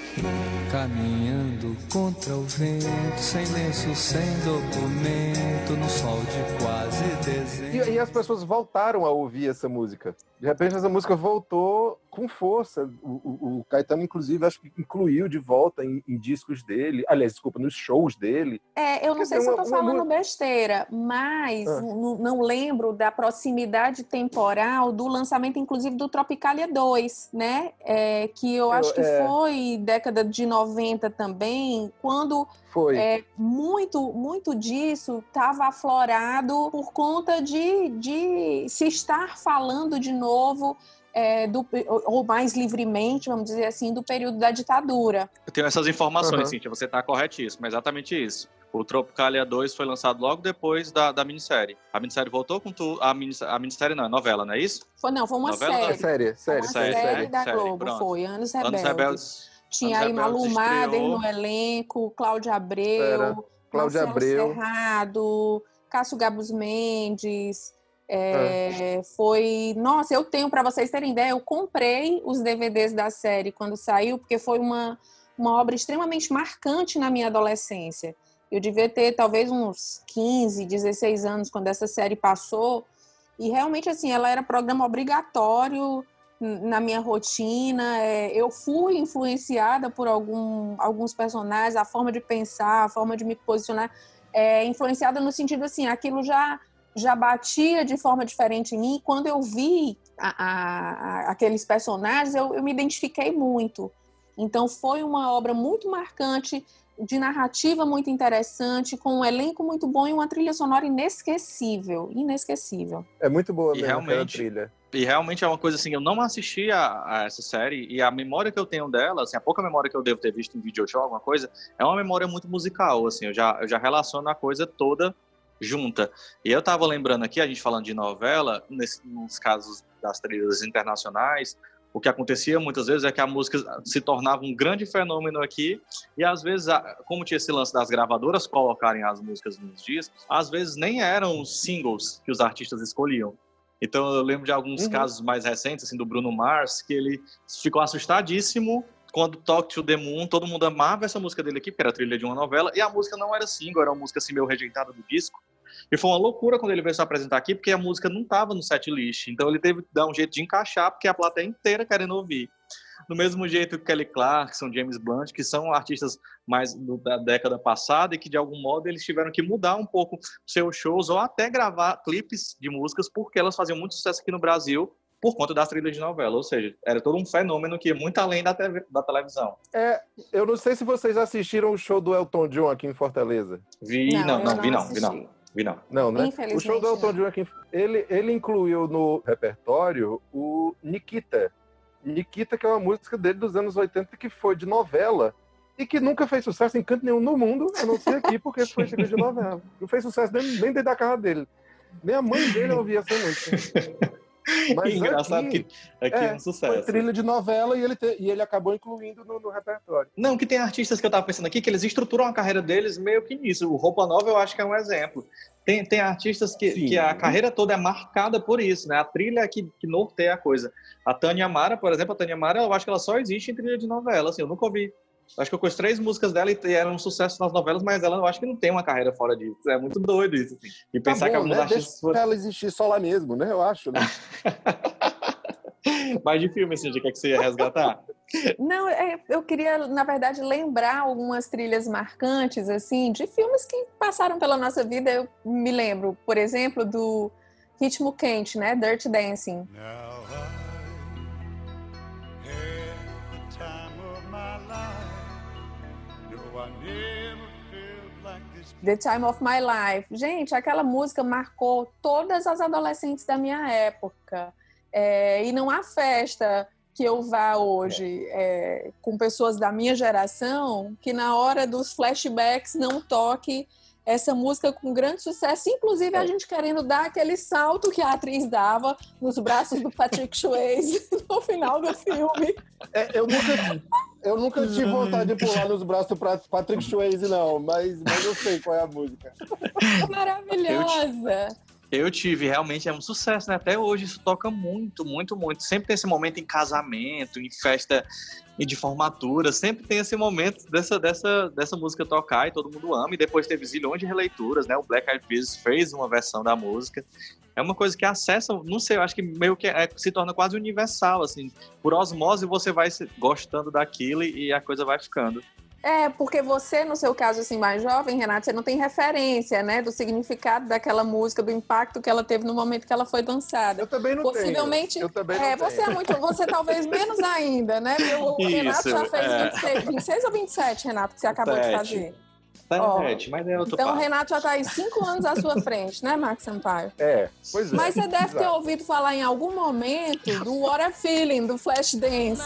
Caminhando contra o vento, sem lenço, sem documento, no sol de quase dezembro. E, e as pessoas voltaram a ouvir essa música. De repente, essa música voltou com força. O, o- o Caetano, inclusive, acho que incluiu de volta em, em discos dele. Aliás, desculpa, nos shows dele. É, eu não Quer sei dizer, se eu uma- tô uma falando mu- besteira, mas Ah. não lembro da proximidade temporal do lançamento, inclusive, do Tropicalia 2, né? É, que eu acho que é. foi década de 90 também, quando Foi. é, muito, muito disso estava aflorado por conta de, de se estar falando de novo, é, do, ou mais livremente, vamos dizer assim, do período da ditadura. Eu tenho essas informações, Aham. Cíntia, você está corretíssimo, é exatamente isso. O Tropicalia 2 foi lançado logo depois da, da minissérie. A minissérie voltou com tu, a, minis, a minissérie não, é novela, não é isso? Foi, não, foi uma Novela? É série. série, série, uma série, série, né? da Série, Globo, pronto. foi, Anos Anos Rebeldes. Rebeldes. Tinha Anos aí Malu Rebeldes Mader no elenco, Cláudia Abreu, Era. Cláudia Marcelo Abreu. Serrado, Cássio Gabos Mendes. É, Foi. Nossa, eu tenho, para vocês terem ideia, eu comprei os DVDs da série quando saiu, porque foi uma, uma obra extremamente marcante na minha adolescência. Eu devia ter talvez uns 15, 16 anos quando essa série passou. E realmente, assim, ela era programa obrigatório na minha rotina. É, eu fui influenciada por algum, alguns personagens, a forma de pensar, a forma de me posicionar, é, influenciada no sentido assim, aquilo já já batia de forma diferente em mim. Quando eu vi a- a- a- aqueles personagens, eu, eu me identifiquei muito. Então foi uma obra muito marcante, de narrativa muito interessante, com um elenco muito bom e uma trilha sonora inesquecível, inesquecível. É muito boa E mesmo aquela realmente- trilha. E realmente é uma coisa assim, eu não assisti a, a essa série e a memória que eu tenho dela, assim, a pouca memória que eu devo ter visto em vídeo show, alguma coisa, é uma memória muito musical, assim, eu já, eu já relaciono a coisa toda junta. E eu tava lembrando aqui, a gente falando de novela, nesse, nos casos das trilhas internacionais, o que acontecia muitas vezes é que a música se tornava um grande fenômeno aqui e às vezes, como tinha esse lance das gravadoras colocarem as músicas nos discos, às vezes nem eram os singles que os artistas escolhiam. Então eu lembro de alguns Uhum. casos mais recentes, assim, do Bruno Mars, que ele ficou assustadíssimo quando Talk to the Moon, todo mundo amava essa música dele aqui, porque era trilha de uma novela, e a música não era single, era uma música assim meio rejeitada do disco. E foi uma loucura quando ele veio se apresentar aqui, porque a música não estava no set list. Então ele teve que dar um jeito de encaixar, porque a plateia inteira querendo ouvir. Do mesmo jeito que Kelly Clarkson, James Blunt, que são artistas mais do- da década passada e que de algum modo eles tiveram que mudar um pouco seus shows ou até gravar clipes de músicas porque elas faziam muito sucesso aqui no Brasil por conta das trilhas de novela. Ou seja, era todo um fenômeno que ia muito além da, TV da televisão. É, eu não sei se vocês assistiram o show do Elton John aqui em Fortaleza. Vi, Não, não, não, não vi não, vi não, vi não. Não, né? O show do Elton. John aqui, ele, ele incluiu no repertório o Nikita. Nikita, que é uma música dele dos anos 80 que foi de novela e que nunca fez sucesso em canto nenhum no mundo, a não ser aqui, porque foi trilha de novela. Não fez sucesso nem, nem dentro da casa dele. Nem a mãe dele ouvia essa música. Mas Engraçado aqui, que aqui é, é, um foi sucesso. trilha de novela e ele, te- e ele acabou incluindo no, no repertório. Não, que tem artistas que eu tava pensando aqui que eles estruturam a carreira deles meio que nisso. O Roupa Nova eu acho que é um exemplo. Tem, tem artistas que, Sim. que a carreira toda é marcada por isso, né? A trilha é que, que norteia a coisa. A Tânia Mara, por exemplo, a Tânia Mara, eu acho que ela só existe em trilha de novela, assim, eu nunca ouvi. Acho que eu conheço três músicas dela e eram um sucesso nas novelas, mas ela eu acho que não tem uma carreira fora disso. É muito doido isso, assim. E Tá pensar que bom, alguns né? artistas Deixa ela existir só lá mesmo, né? Eu acho, né? mais de filme, assim, de que, é que você ia resgatar. Não, é, eu queria, na verdade, lembrar algumas trilhas marcantes, assim, de filmes que passaram pela nossa vida. Eu me lembro, por exemplo, do Ritmo Quente, né? Dirty Dancing. Now The Time of My Life. Gente, aquela música marcou todas as adolescentes da minha época. É, e não há festa que eu vá hoje é, com pessoas da minha geração que na hora dos flashbacks não toque essa música com grande sucesso, inclusive a gente querendo dar aquele salto que a atriz dava nos braços do Patrick Swayze no final do filme. É, eu nunca, eu nunca tive vontade de pular nos braços do Pra- Patrick Swayze, não, mas, mas eu sei qual é a música. Maravilhosa. Eu tive, realmente é um sucesso, né? Até hoje isso toca muito, muito, muito. Sempre tem esse momento em casamento, em festa e de formatura, sempre tem esse momento dessa, dessa, dessa música tocar e todo mundo ama. E depois teve zilhões de releituras, né? O Black Eyed Peas fez uma versão da música. É uma coisa que acessa, não sei, eu acho que meio que é- se torna quase universal, assim. Por osmose você vai gostando daquilo e a coisa vai ficando. É, porque você, no seu caso, assim, mais jovem, Renato, você não tem referência, né, do significado daquela música, do impacto que ela teve no momento que ela foi dançada. Eu também não Possivelmente, tenho. Eu também é, não você tenho. é muito, você talvez menos ainda, né? O Isso, Renato já fez é. 26, 26 ou 27, Renato, que você acabou de Sete. fazer. Tá, Ó, Ed, mas é outro Então o. Renato já está aí cinco anos à sua frente, né, Marcos Sampaio? É, pois é. Mas você deve ter Exato. ouvido falar em algum momento do What a Feeling, do Flashdance.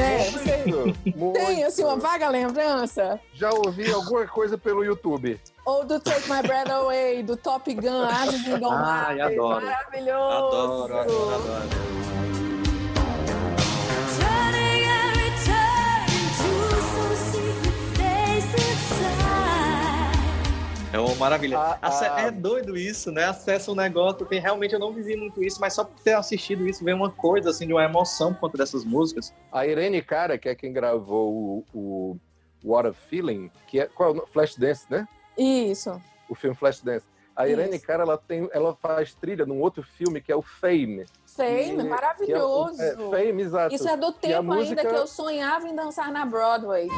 Né? Você Muito. tem, assim, uma vaga lembrança? Já ouvi alguma coisa pelo YouTube. Ou do Take My Breath Away, do Top Gun, Asas Indomáveis. Ai, adoro. Maravilhoso. Adoro, adoro, adoro. É uma maravilha. Ah, ah. É doido isso, né? Acessa um negócio. Tem, realmente eu não vivi muito isso, mas só por ter assistido isso, vem uma coisa assim, de uma emoção por conta dessas músicas. A Irene Cara, que é quem gravou o, o What a Feeling, que é qual é? Flashdance, né? Isso. O filme Flashdance. A Irene Isso. Cara, ela, tem, ela faz trilha num outro filme que é o Fame. Fame, Que- maravilhoso. que é é, Fame, exato. Isso é do tempo música- ainda que eu sonhava em dançar na Broadway.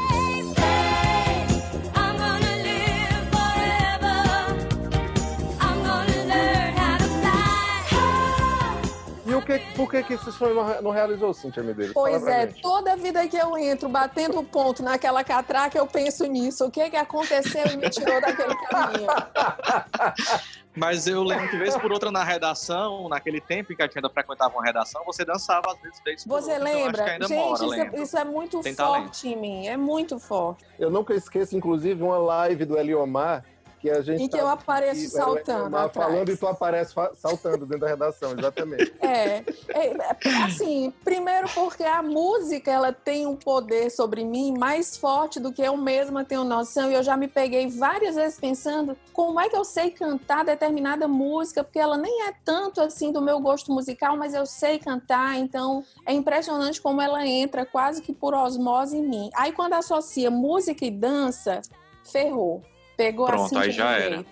O que, por que, que esse sonho não, re- não realizou, Cintia Medeiros? Pois é, gente. toda vida que eu entro batendo ponto naquela catraca, eu penso nisso. O que que aconteceu e me tirou daquele caminho? Mas eu lembro que, vez por outra, na redação, naquele tempo em que a gente ainda frequentava uma redação, você dançava às vezes vez por Você outra. Então, lembra? ainda Gente, mora, isso, é, lembro. isso é muito Tem forte talento. em mim. É muito forte. Eu nunca esqueço, inclusive, uma live do Eliomar que a gente. Em que tá- eu apareço saltando atrás. falando e tu aparece saltando dentro da redação, exatamente. É, é, assim, primeiro porque a música ela tem um poder sobre mim mais forte do que eu mesma tenho noção. E eu já me peguei várias vezes pensando como é que eu sei cantar determinada música, porque ela nem é tanto assim do meu gosto musical, mas eu sei cantar. Então é impressionante como ela entra quase que por osmose em mim. Aí quando associa música e dança, ferrou. Pegou Pronto, assim aí de já jeito. era.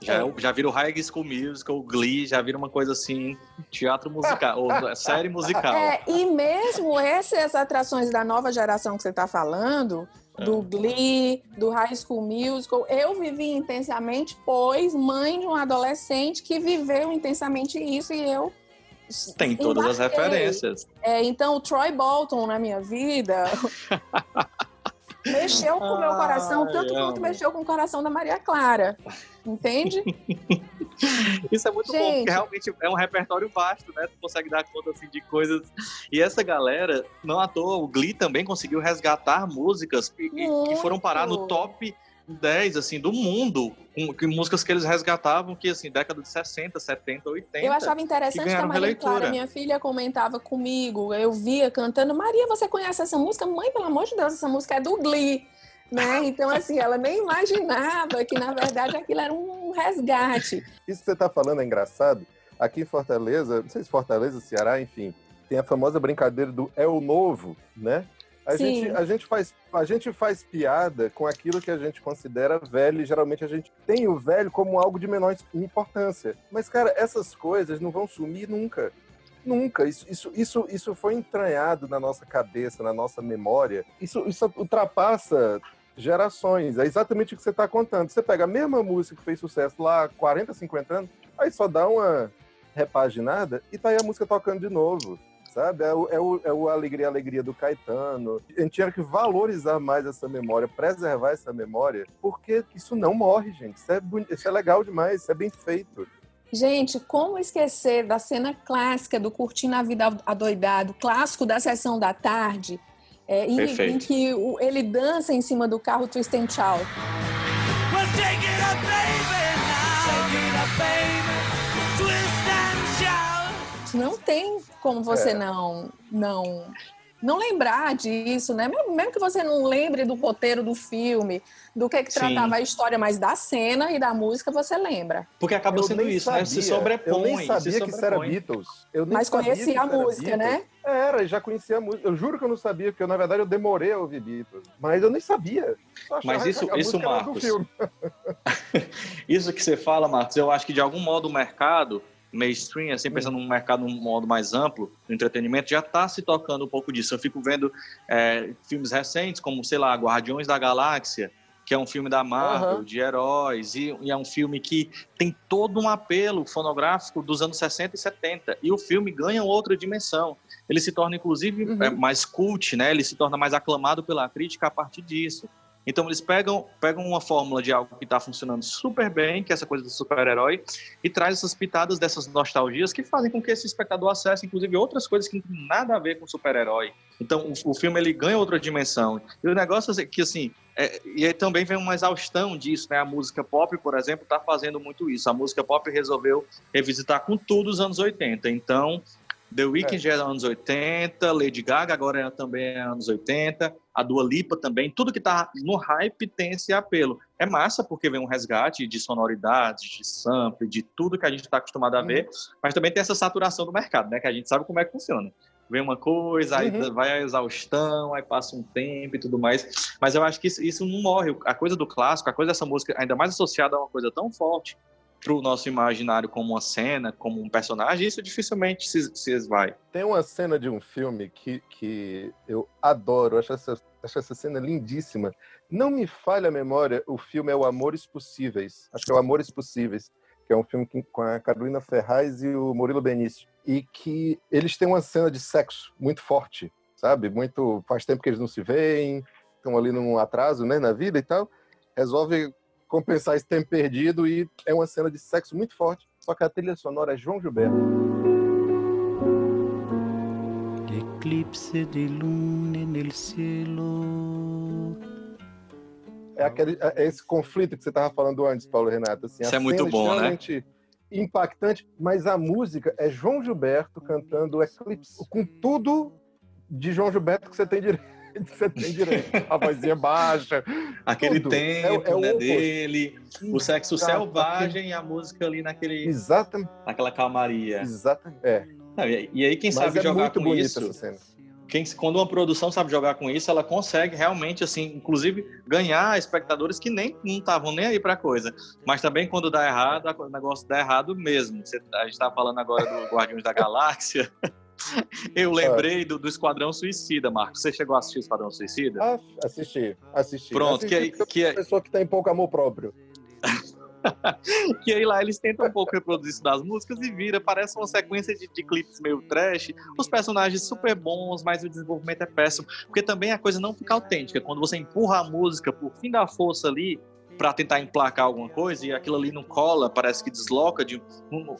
Já, já vira o High School Musical, Glee, já vira uma coisa assim, teatro musical, ou série musical. É, e mesmo essas atrações da nova geração que você está falando, do Glee, do High School Musical, eu vivi intensamente, pois mãe de um adolescente que viveu intensamente isso e eu Tem todas as embarquei. referências. É, então, o Troy Bolton na minha vida mexeu com o meu coração, tanto quanto mexeu com o coração da Maria Clara. Entende? Isso é muito bom, Gente. porque realmente é um repertório vasto, né? Tu consegue dar conta assim, de coisas. E essa galera, não à toa, o Glee também conseguiu resgatar músicas que, que foram parar no top 10 assim, do mundo. Com, com músicas que eles resgatavam, que assim, década de 60, 70, 80. Eu achava que interessante que, a ganharam Maria releitura. Clara, minha filha, comentava comigo. Eu via cantando, Maria, você conhece essa música? Mãe, pelo amor de Deus, essa música é do Glee. Né? Então, assim, ela nem imaginava que, na verdade, aquilo era um resgate. Isso que você está falando é engraçado. Aqui em Fortaleza, não sei se Fortaleza, Ceará, enfim, tem a famosa brincadeira do é o novo, né? A Sim. gente, a, gente faz, a gente faz piada com aquilo que a gente considera velho e geralmente a gente tem o velho como algo de menor importância. Mas, cara, essas coisas não vão sumir nunca. Nunca. Isso, isso, isso, isso foi entranhado na nossa cabeça, na nossa memória. Isso, isso ultrapassa gerações. É exatamente o que você está contando. Você pega a mesma música que fez sucesso lá há 40, 50 anos, aí só dá uma, repaginada, e tá aí a música tocando de novo. Sabe? É o, é, o, é o Alegria, Alegria do Caetano. A gente tinha que valorizar mais essa memória, preservar essa memória, porque isso não morre, gente. Isso é, isso é legal demais, isso é bem feito. Gente, como esquecer da cena clássica do Curtindo a Vida Adoidado, clássico da sessão da tarde, é, em, em que o- ele dança em cima do carro Twist and Shout. Well, Não tem como você É. não, não, não lembrar disso, né? Mesmo, que você não lembre do roteiro do filme, do que, que Sim. tratava a história, mas da cena e da música você lembra. Porque acaba Eu sendo isso, né? Se sabia. sobrepõe. Eu nem sabia que isso era. Beatles. Eu nem Mas sabia conhecia que a era música, Beatles. né? Era, já conhecia a música. Eu juro que eu não sabia, porque na verdade eu demorei a ouvir Beatles. Mas eu nem sabia. Mas que isso- a isso, música era do Marcos, filme. Isso que você fala, Marcos, eu acho que de algum modo o mercado mainstream, assim, Hum. pensando num mercado num modo mais amplo, do entretenimento, já está se tocando um pouco disso. Eu fico vendo é, filmes recentes, como, sei lá, Guardiões da Galáxia, que é um filme da Marvel, Aham. de heróis, e, e é um filme que tem todo um apelo fonográfico dos anos 60 e 70, e o filme ganha outra dimensão. Ele se torna, inclusive, Uhum. é, mais cult, né? Ele se torna mais aclamado pela crítica a partir disso. Então eles pegam, pegam uma fórmula de algo que está funcionando super bem, que é essa coisa do super-herói, e traz essas pitadas dessas nostalgias que fazem com que esse espectador acesse, inclusive, outras coisas que não tem nada a ver com super-herói. Então o, o filme ele ganha outra dimensão. E o negócio é que, assim, é, e aí também vem uma exaustão disso, né? A música pop, por exemplo, está fazendo muito isso. A música pop resolveu revisitar com tudo os anos 80. Então, The Weeknd já é anos 80, Lady Gaga agora é, também é anos 80, a Dua Lipa também, tudo que tá no hype tem esse apelo. É massa porque vem um resgate de sonoridades, de sample, de tudo que a gente está acostumado a ver, mas também tem essa saturação do mercado, né? Que a gente sabe como é que funciona. Vem uma coisa, aí Uhum. vai a exaustão, aí passa um tempo e tudo mais. Mas eu acho que isso, isso não morre. A coisa do clássico, a coisa dessa música, ainda mais associada a uma coisa tão forte para o nosso imaginário como uma cena, como um personagem, isso dificilmente se, se esvai. Tem uma cena de um filme que, que eu adoro, acho essa, acho essa cena lindíssima. Não me falha a memória, o filme é o Amores Possíveis. Acho que é o Amores Possíveis, que é um filme com a Carolina Ferraz e o Murilo Benício. E que eles têm uma cena de sexo muito forte, sabe? Muito faz tempo que eles não se veem, estão ali num atraso, né, na vida e tal. Resolve compensar esse tempo perdido e é uma cena de sexo muito forte. Só que a trilha sonora é João Gilberto. Eclipse di lune nel cielo. é, aquele, é esse conflito que você estava falando antes, Paulo Renato. Assim, a Isso é muito cena bom, né? extremamente Impactante, mas a música é João Gilberto cantando Eclipse, com tudo de João Gilberto que você tem direito. Você tem direito. A vozinha baixa. Aquele tudo. tempo É- é o né, oposto. dele, o sexo Exato. selvagem e a música ali naquele, Exatamente. naquela calmaria. Exatamente. É. Não, e, e aí quem Mas sabe é jogar muito com isso, essa cena. quem, quando uma produção sabe jogar com isso, ela consegue realmente, assim, inclusive ganhar espectadores que nem não estavam nem aí pra coisa. Mas também quando dá errado, o negócio dá errado mesmo. Você- a gente tá falando agora do Guardiões da Galáxia. Eu lembrei do, do Esquadrão Suicida, Marcos. Você chegou a assistir o Esquadrão Suicida? Ah, assisti, assisti. Pronto, que Assisti que aí- sou uma pessoa que tem pouco amor próprio. que aí lá eles tentam um pouco reproduzir isso das músicas e vira, parece uma sequência de, de clipes meio trash, os personagens super bons, mas o desenvolvimento é péssimo, porque também a coisa não fica autêntica, quando você empurra a música por fim da força ali, pra tentar emplacar alguma coisa, e aquilo ali não cola, parece que desloca, de,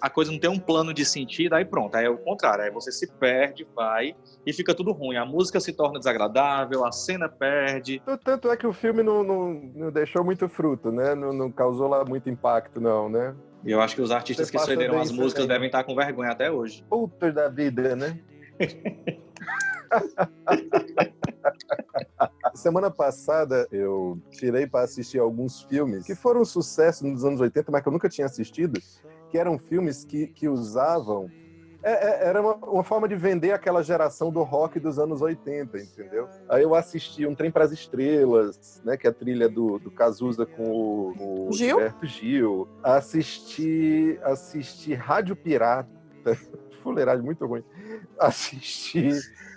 a coisa não tem um plano de sentido, aí pronto, aí é o contrário, aí você se perde, vai, e fica tudo ruim, a música se torna desagradável, a cena perde, Tanto é que o filme não, não, não deixou muito fruto, né? Não, não causou lá muito impacto, não, né? e eu acho que os artistas que bem as músicas devem estar com vergonha até hoje. Putas da vida, né? Semana passada eu tirei para assistir alguns filmes que foram um sucesso nos anos 80, mas que eu nunca tinha assistido, que eram filmes que, que usavam. é- é- era uma, uma forma de vender aquela geração do rock dos anos 80, entendeu? Aí eu assisti Um Trem para as Estrelas, né, que é a trilha do, do Cazuza com o, o Gil? Gilberto Gil. Assisti, assisti Rádio Pirata, fuleiragem muito ruim. Assisti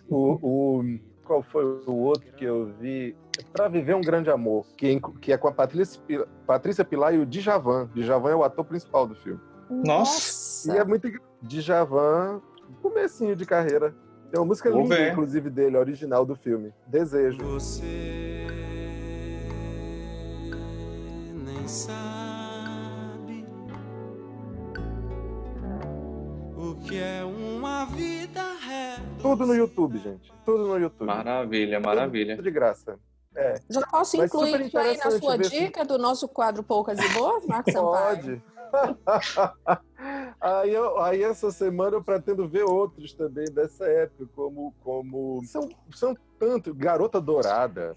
o, o- qual foi o outro que eu vi? Para viver um grande amor, que, é- que é com a Patrícia, Patrícia Pilar e o Djavan. Djavan é o ator principal do filme. Nossa! Nossa. E é muito Djavan, comecinho de carreira. Tem uma música Vou linda, ver. inclusive, dele, original do filme. Desejo. Você nem sabe que é uma vida reta. Tudo no YouTube, gente. Tudo no YouTube. Maravilha, maravilha. Tudo de graça. É. Já posso Mas incluir isso aí na sua dica do nosso quadro Poucas e Boas, Marcos Sampaio? Pode. aí, eu- aí essa semana eu pretendo ver outros também dessa época, como. como são, são tanto. Garota Dourada.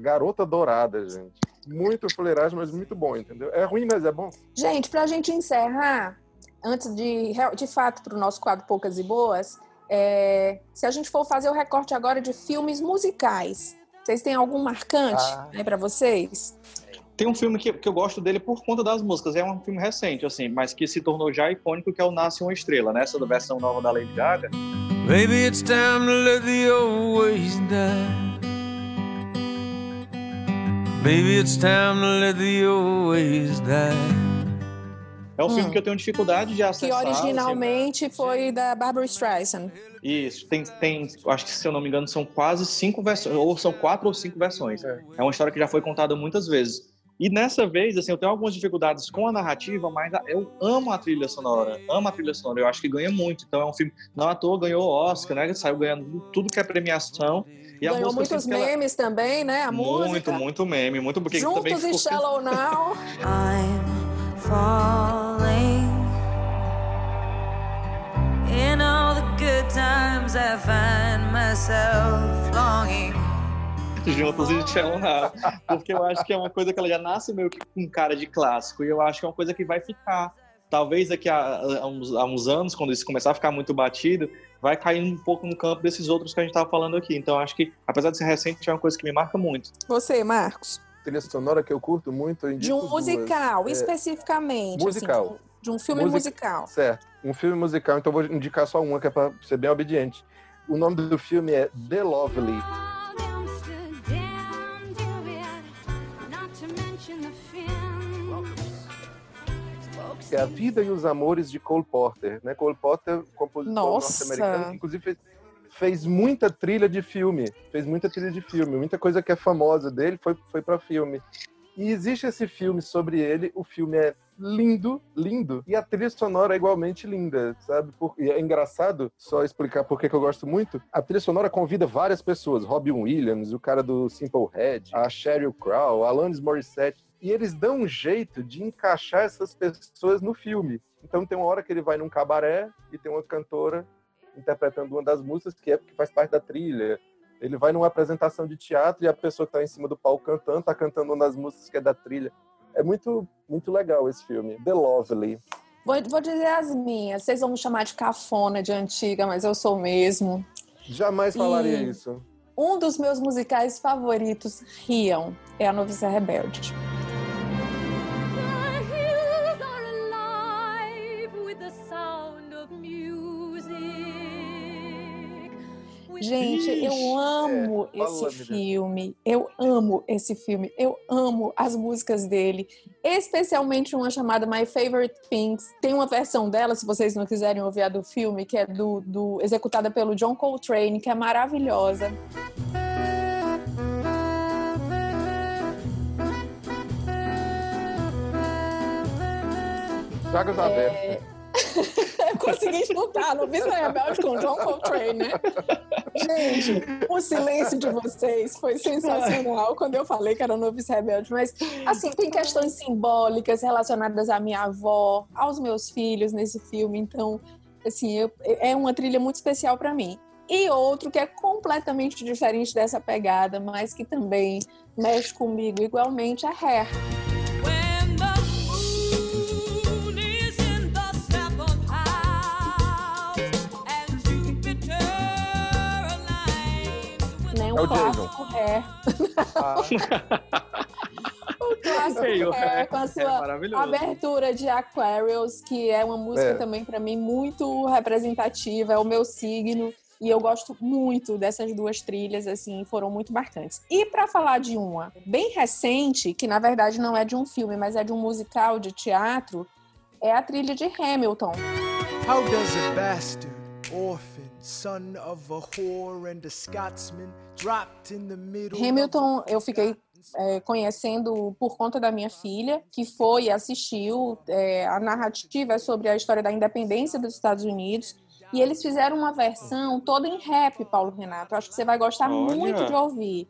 Garota Dourada, gente. Muito fuleiragem, mas muito bom, entendeu? É ruim, mas é bom. Gente, para a gente encerrar, antes de, de fato, para o nosso quadro Poucas e Boas, é, se a gente for fazer o recorte agora de filmes musicais, vocês têm algum marcante Ah. aí para vocês? Tem um filme que, que eu gosto dele por conta das músicas. É um filme recente, assim, mas que se tornou já icônico, que é o Nasce uma Estrela, né? Essa da versão nova da Lady Gaga. Maybe it's time to let the old ways die. Maybe it's time to let the old ways die. É um Hum. filme que eu tenho dificuldade de Que acessar. assim, originalmente foi da Barbara Streisand. Isso, tem, tem, acho que se eu não me engano, são quase cinco versões, ou são quatro ou cinco versões. É. uma história que já foi contada muitas vezes. E nessa vez, assim, eu tenho algumas dificuldades com a narrativa, mas eu amo a trilha sonora, amo a trilha sonora, eu acho que ganha muito. Então é um filme, não à toa, ganhou Oscar, né? Saiu ganhando tudo que é premiação. E a Ganhou música, muitos assim, que ela- memes também, né? A Muito, música. muito meme, muito porque também Juntos e ficou- Shallow Now. I'm falling. In all the good times, I find myself longing. juntos e Shallow Now. Porque eu acho que é uma coisa que ela já nasce meio que com cara de clássico. E eu acho que é uma coisa que vai ficar. Talvez daqui a, a uns, a uns anos, quando isso começar a ficar muito batido, vai cair um pouco no campo desses outros que a gente estava falando aqui. Então eu acho que, apesar de ser recente, é uma coisa que me marca muito. Você, Marcos? Trilha sonora que eu curto muito. eu De um duas. musical, É, especificamente. musical. assim, de um filme Music- musical. Certo. Um filme musical, então eu vou indicar só uma, que é pra ser bem obediente. O nome do filme é The Lovely. É A Vida e os Amores de Cole Porter. Né? Cole Porter, compositor norte-americano, inclusive fez, muita trilha de filme. Fez muita trilha de filme. Muita coisa que é famosa dele foi, foi para filme. E existe esse filme sobre ele. O filme é lindo, lindo. E a trilha sonora é igualmente linda, sabe? Por- e é engraçado, só explicar por que eu gosto muito. A trilha sonora convida várias pessoas. Robin Williams, o cara do Simple Red, a Sheryl Crow, Alanis Morissette. E eles dão um jeito de encaixar essas pessoas no filme. Então tem uma hora que ele vai num cabaré e tem uma cantora interpretando uma das músicas que, é, que faz parte da trilha. Ele vai numa apresentação de teatro e a pessoa que está em cima do palco cantando, está cantando uma das músicas que é da trilha. É muito, muito legal esse filme. The Lovely. Vou, vou dizer as minhas. Vocês vão me chamar de cafona, de antiga, mas eu sou mesmo. Jamais falaria E- isso. Um dos meus musicais favoritos, riam, é A Noviça Rebelde. Gente, eu amo É, esse filme. Eu amo esse filme. Eu amo as músicas dele. Especialmente uma chamada My Favorite Things. Tem uma versão dela, se vocês não quiserem ouvir a do filme, que é do, do executada pelo John Coltrane, que é maravilhosa. Chagas abertas. Eu consegui escutar no Vista Rebelde com John Coltrane, né? Gente, o silêncio de vocês foi sensacional quando eu falei que era o Novice Rebelde. Mas, assim, tem questões simbólicas relacionadas à minha avó, aos meus filhos nesse filme. Então, assim, eu- é uma trilha muito especial para mim. E outro que é completamente diferente dessa pegada, mas que também mexe comigo igualmente, é Hair. Um É o clássico Hair. o clássico Ei, Hair, com a é sua maravilhoso. abertura de Aquarius, que é uma música É. também para mim muito representativa, é o meu signo. E eu gosto muito dessas duas trilhas, assim, foram muito marcantes. E para falar de uma bem recente, que na verdade não é de um filme, mas é de um musical de teatro, é a trilha de Hamilton. How does a bastard, orphan, son of a whore and a Scotsman, dropped in the middle Hamilton, eu fiquei é, conhecendo por conta da minha filha, que foi e assistiu. É, a narrativa é sobre a história da independência dos Estados Unidos. E eles fizeram uma versão toda em rap, Paulo Renato. Acho que você vai gostar Olha. muito de ouvir.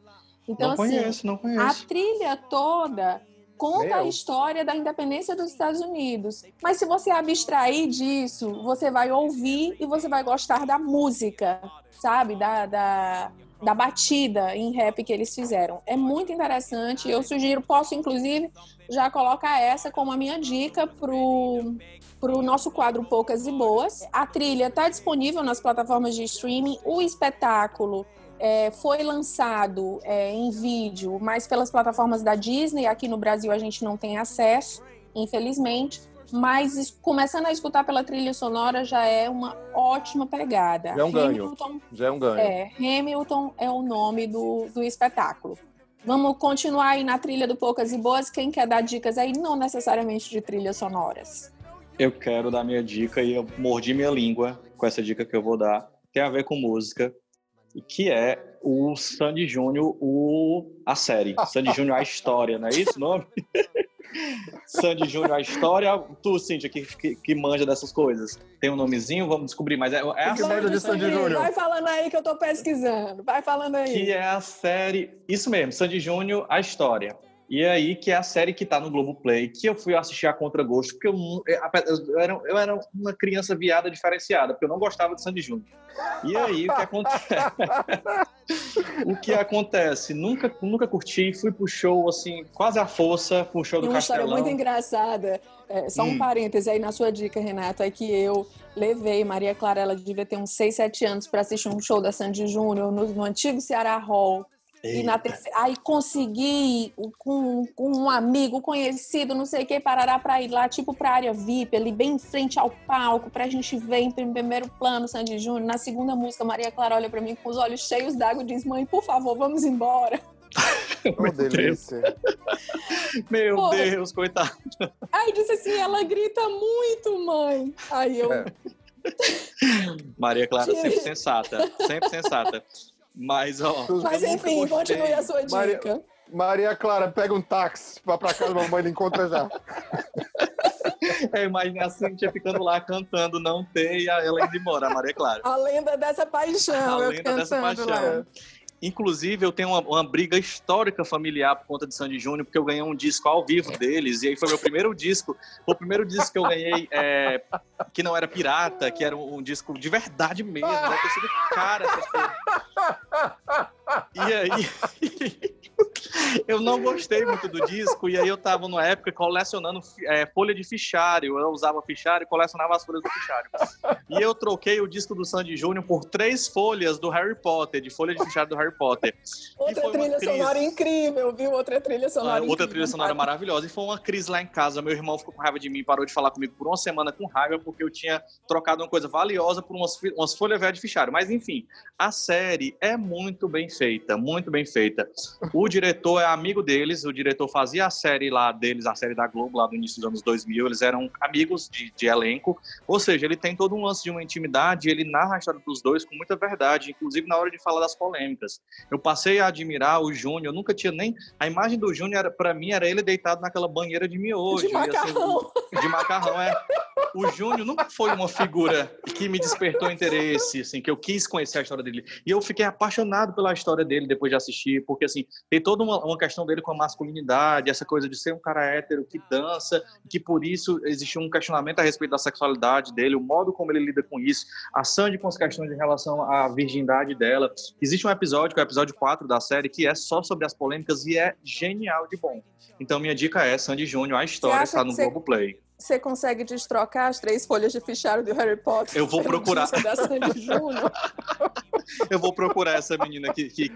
Então, Não assim, conheço, não a conheço. trilha toda conta a Meu. história da independência dos Estados Unidos. Mas se você abstrair disso, você vai ouvir e você vai gostar da música, sabe? Da, da, da batida em rap que eles fizeram. É muito interessante. Eu sugiro, posso inclusive já colocar essa como a minha dica pro para o nosso quadro Poucas e Boas. A trilha está disponível nas plataformas de streaming. O espetáculo é, foi lançado é, em vídeo, mas pelas plataformas da Disney. Aqui no Brasil a gente não tem acesso, infelizmente. Mas começando a escutar pela trilha sonora já é uma ótima pegada. Já é um ganho. Hamilton, Já é um ganho. é, Hamilton é o nome do, do espetáculo. Vamos continuar aí na trilha do Poucas e Boas. Quem quer dar dicas aí, não necessariamente de trilhas sonoras. Eu quero dar minha dica e eu mordi minha língua com essa dica que eu vou dar. Tem a ver com música, que é o Sandy Júnior, o... a série. Sandy Júnior, a história, não é isso o nome? Sandy Júnior, a história. Tu, Cíntia, que, que, que manja dessas coisas. Tem um nomezinho, vamos descobrir, mas é, é a manja de Sandy Júnior? Vai falando aí que eu tô pesquisando. Vai falando aí. que é a série. Isso mesmo, Sandy Júnior, a história. E aí, que é a série que tá no Globoplay, que eu fui assistir a contragosto, porque eu, não- eu, eu era, eu era uma criança viada diferenciada, porque eu não gostava de Sandy Júnior. E aí, o que acontece? o que acontece? Nunca, nunca curti, fui pro show, assim, quase à força, pro show do uma história Castelão. muito engraçada. É, só um Hum. parêntese aí na sua dica, Renato, é que eu levei Maria Clara, ela devia ter uns 6, 7 anos, para assistir um show da Sandy Júnior no, no antigo Ceará Hall. E na terceira, aí consegui com, com um amigo conhecido, não sei o que, parará para ir lá, tipo pra área VIP, ali bem em frente ao palco, pra gente ver em primeiro plano Sandy Júnior. Na segunda música, Maria Clara olha para mim com os olhos cheios d'água e diz: Mãe, por favor, vamos embora. Oh, delícia. Meu Pô. Deus, coitado. Aí disse assim: ela grita muito, mãe. Aí eu. É. Maria Clara, sempre sensata, sempre sensata. Mas, ó. Mas enfim, continue a sua dica. Maria- Maria Clara, pega um táxi, vá pra casa, mamãe lhe encontra já. Eu imaginei a Cintia ficando lá cantando Não Tem e ela indo embora, a Maria Clara. A lenda dessa paixão. A eu lenda dessa paixão. lá. Inclusive, eu tenho uma, uma briga histórica familiar por conta de Sandy Júnior, porque eu ganhei um disco ao vivo deles, e aí foi meu primeiro disco. Foi o primeiro disco que eu ganhei é, que não era pirata, que era um, um disco de verdade mesmo. Ter sido cara essa porra. E aí. Eu não gostei muito do disco, e aí eu tava numa época colecionando é, folha de fichário. Eu usava fichário e colecionava as folhas do fichário. E eu troquei o disco do Sandy Júnior por três folhas do Harry Potter, de folha de fichário do Harry Potter. Outra trilha crise. sonora incrível, viu? Outra trilha Ah, sonora outra incrível. trilha sonora maravilhosa. E foi uma crise lá em casa. Meu irmão ficou com raiva de mim, parou de falar comigo por uma semana com raiva, porque eu tinha trocado uma coisa valiosa por umas, umas folhas velhas de fichário. Mas, enfim, a série é muito bem feita, muito bem feita. O diretor é amigo deles, o diretor fazia a série lá deles, a série da Globo, lá do início dos anos 2000. Eles eram amigos de, de elenco. Ou seja, ele tem todo um lance de uma intimidade, ele narra a história dos dois com muita verdade, inclusive na hora de falar das polêmicas. Eu passei a admirar o Júnior, eu nunca tinha nem. A imagem do Júnior, era- pra mim, era ele deitado naquela banheira de miojo. De e, assim, macarrão. de macarrão, é. O Júnior nunca foi uma figura que me despertou interesse, assim, que eu quis conhecer a história dele. E eu fiquei apaixonado pela história dele depois de assistir, porque, assim, tem toda uma, uma questão dele com a masculinidade, essa coisa de ser um cara hétero que dança, que por isso existe um questionamento a respeito da sexualidade dele, o modo como ele lida com isso, a Sandy com as questões em relação à virgindade dela. Existe um episódio, que é o episódio 4 da série, que é só sobre as polêmicas e é genial de bom. Então, minha dica é Sandy Júnior, a história está no que você- Globoplay. Você consegue destrocar as três folhas de fichário do Harry Potter? Eu vou procurar. Sandy Júnior? Eu vou procurar essa menina que, que,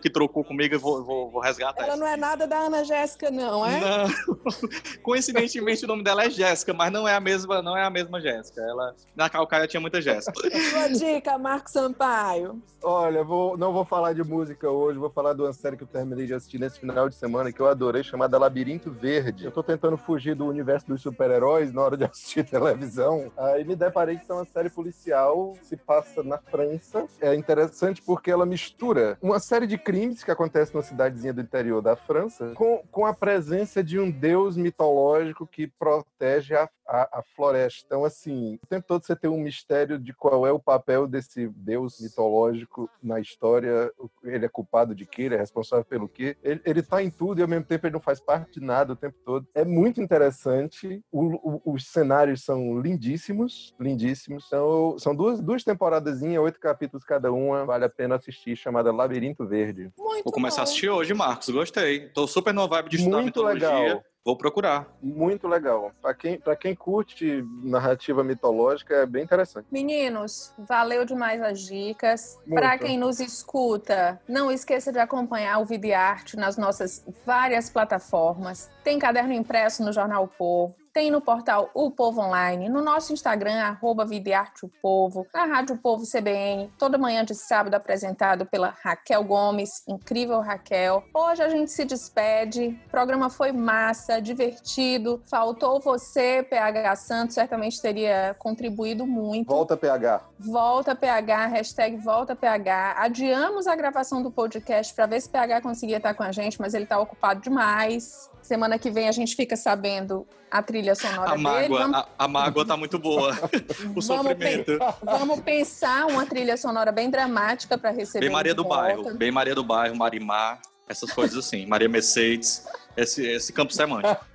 que trocou comigo e vou, vou, vou resgatar. Ela essa. não é nada da Ana Jéssica, não, é? Não. Coincidentemente o nome dela é Jéssica, mas não é a mesma, não é a mesma Jéssica. Ela na Calcaia tinha muita Jéssica. Sua dica, Marco Sampaio. Olha, vou, não vou falar de música hoje, vou falar de uma série que eu terminei de assistir nesse final de semana que eu adorei, chamada Labirinto Verde. Eu tô tentando fugir do universo dos super-heróis na hora de assistir televisão. Aí me deparei que é uma série policial, se passa na França. É interessante porque ela mistura uma série de crimes que acontecem numa cidadezinha do interior da França com, com a presença de um deus mitológico que protege a, a, a floresta. Então, assim, o tempo todo você tem um mistério de qual é o papel desse deus mitológico na história. Ele é culpado de quê? Ele é responsável pelo quê? Ele, ele tá em tudo e ao mesmo tempo ele não faz parte de nada o tempo todo. É muito interessante. O- o- os cenários são lindíssimos, lindíssimos. São, são duas, duas temporadas, oito capítulos cada uma. Vale a pena assistir, chamada Labirinto Verde. Muito Vou começar a bom. assistir hoje, Marcos. Gostei. Tô super no vibe de estudar Muito mitologia. legal. Vou procurar. Muito legal. Pra quem, pra quem curte narrativa mitológica, é bem interessante. Meninos, valeu demais as dicas. Para quem nos escuta, não esqueça de acompanhar o Vida e Arte nas nossas várias plataformas. Tem caderno impresso no Jornal O Povo. Tem no portal O Povo Online, no nosso Instagram, arroba Vida e Arte o Povo, na Rádio Povo CBN, toda manhã de sábado apresentado pela Raquel Gomes, incrível Raquel. Hoje a gente se despede, o programa foi massa, divertido, faltou você, PH Santos, certamente teria contribuído muito. Volta, PH. Volta PH, hashtag volta PH. Adiamos a gravação do podcast para ver se PH conseguia estar com a gente, mas ele está ocupado demais. Semana que vem a gente fica sabendo a trilha sonora A dele. mágoa, Vamos, a, a mágoa tá muito boa. o Vamos sofrimento. vamos pensar uma trilha sonora bem dramática para receber. Bem Maria do volta. Bairro. Bem Maria do Bairro, Marimar, essas coisas assim. Maria Mercedes, esse, esse campo semântico.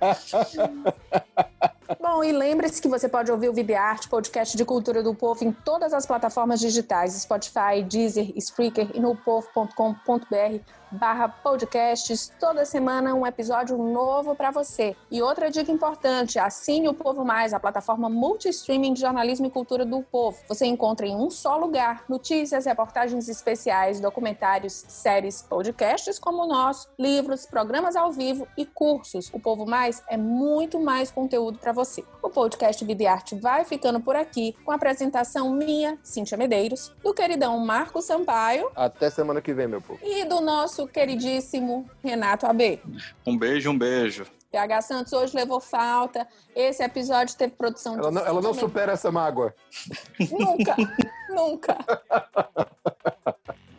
Bom, e lembre-se que você pode ouvir o Vida Arte, podcast de cultura do povo, em todas as plataformas digitais, Spotify, Deezer, Spreaker e no povo.com.br barra podcasts. Toda semana um episódio novo para você. E outra dica importante, assine o Povo Mais, a plataforma multi-streaming de jornalismo e cultura do povo. Você encontra em um só lugar notícias, reportagens especiais, documentários, séries, podcasts como o nosso, livros, programas ao vivo e cursos. O Povo Mais é muito mais conteúdo para você. O podcast Vida e Arte vai ficando por aqui, com a apresentação minha, Cíntia Medeiros, do queridão Marco Sampaio Até semana que vem, meu povo. e do nosso queridíssimo Renato AB. Um beijo, um beijo. PH Santos hoje levou falta. Esse episódio teve produção de Ela não, ela não supera essa mágoa. Nunca, nunca.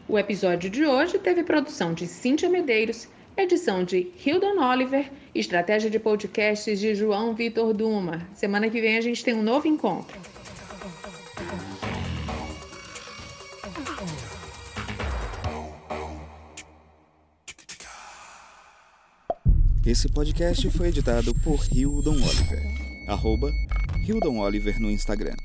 O episódio de hoje teve produção de Cíntia Medeiros, edição de Hildon Oliver, estratégia de podcasts de João Vitor Duma. Semana que vem a gente tem um novo encontro. Esse podcast foi editado por Hildon Oliver. Arroba Hildon Oliver no Instagram.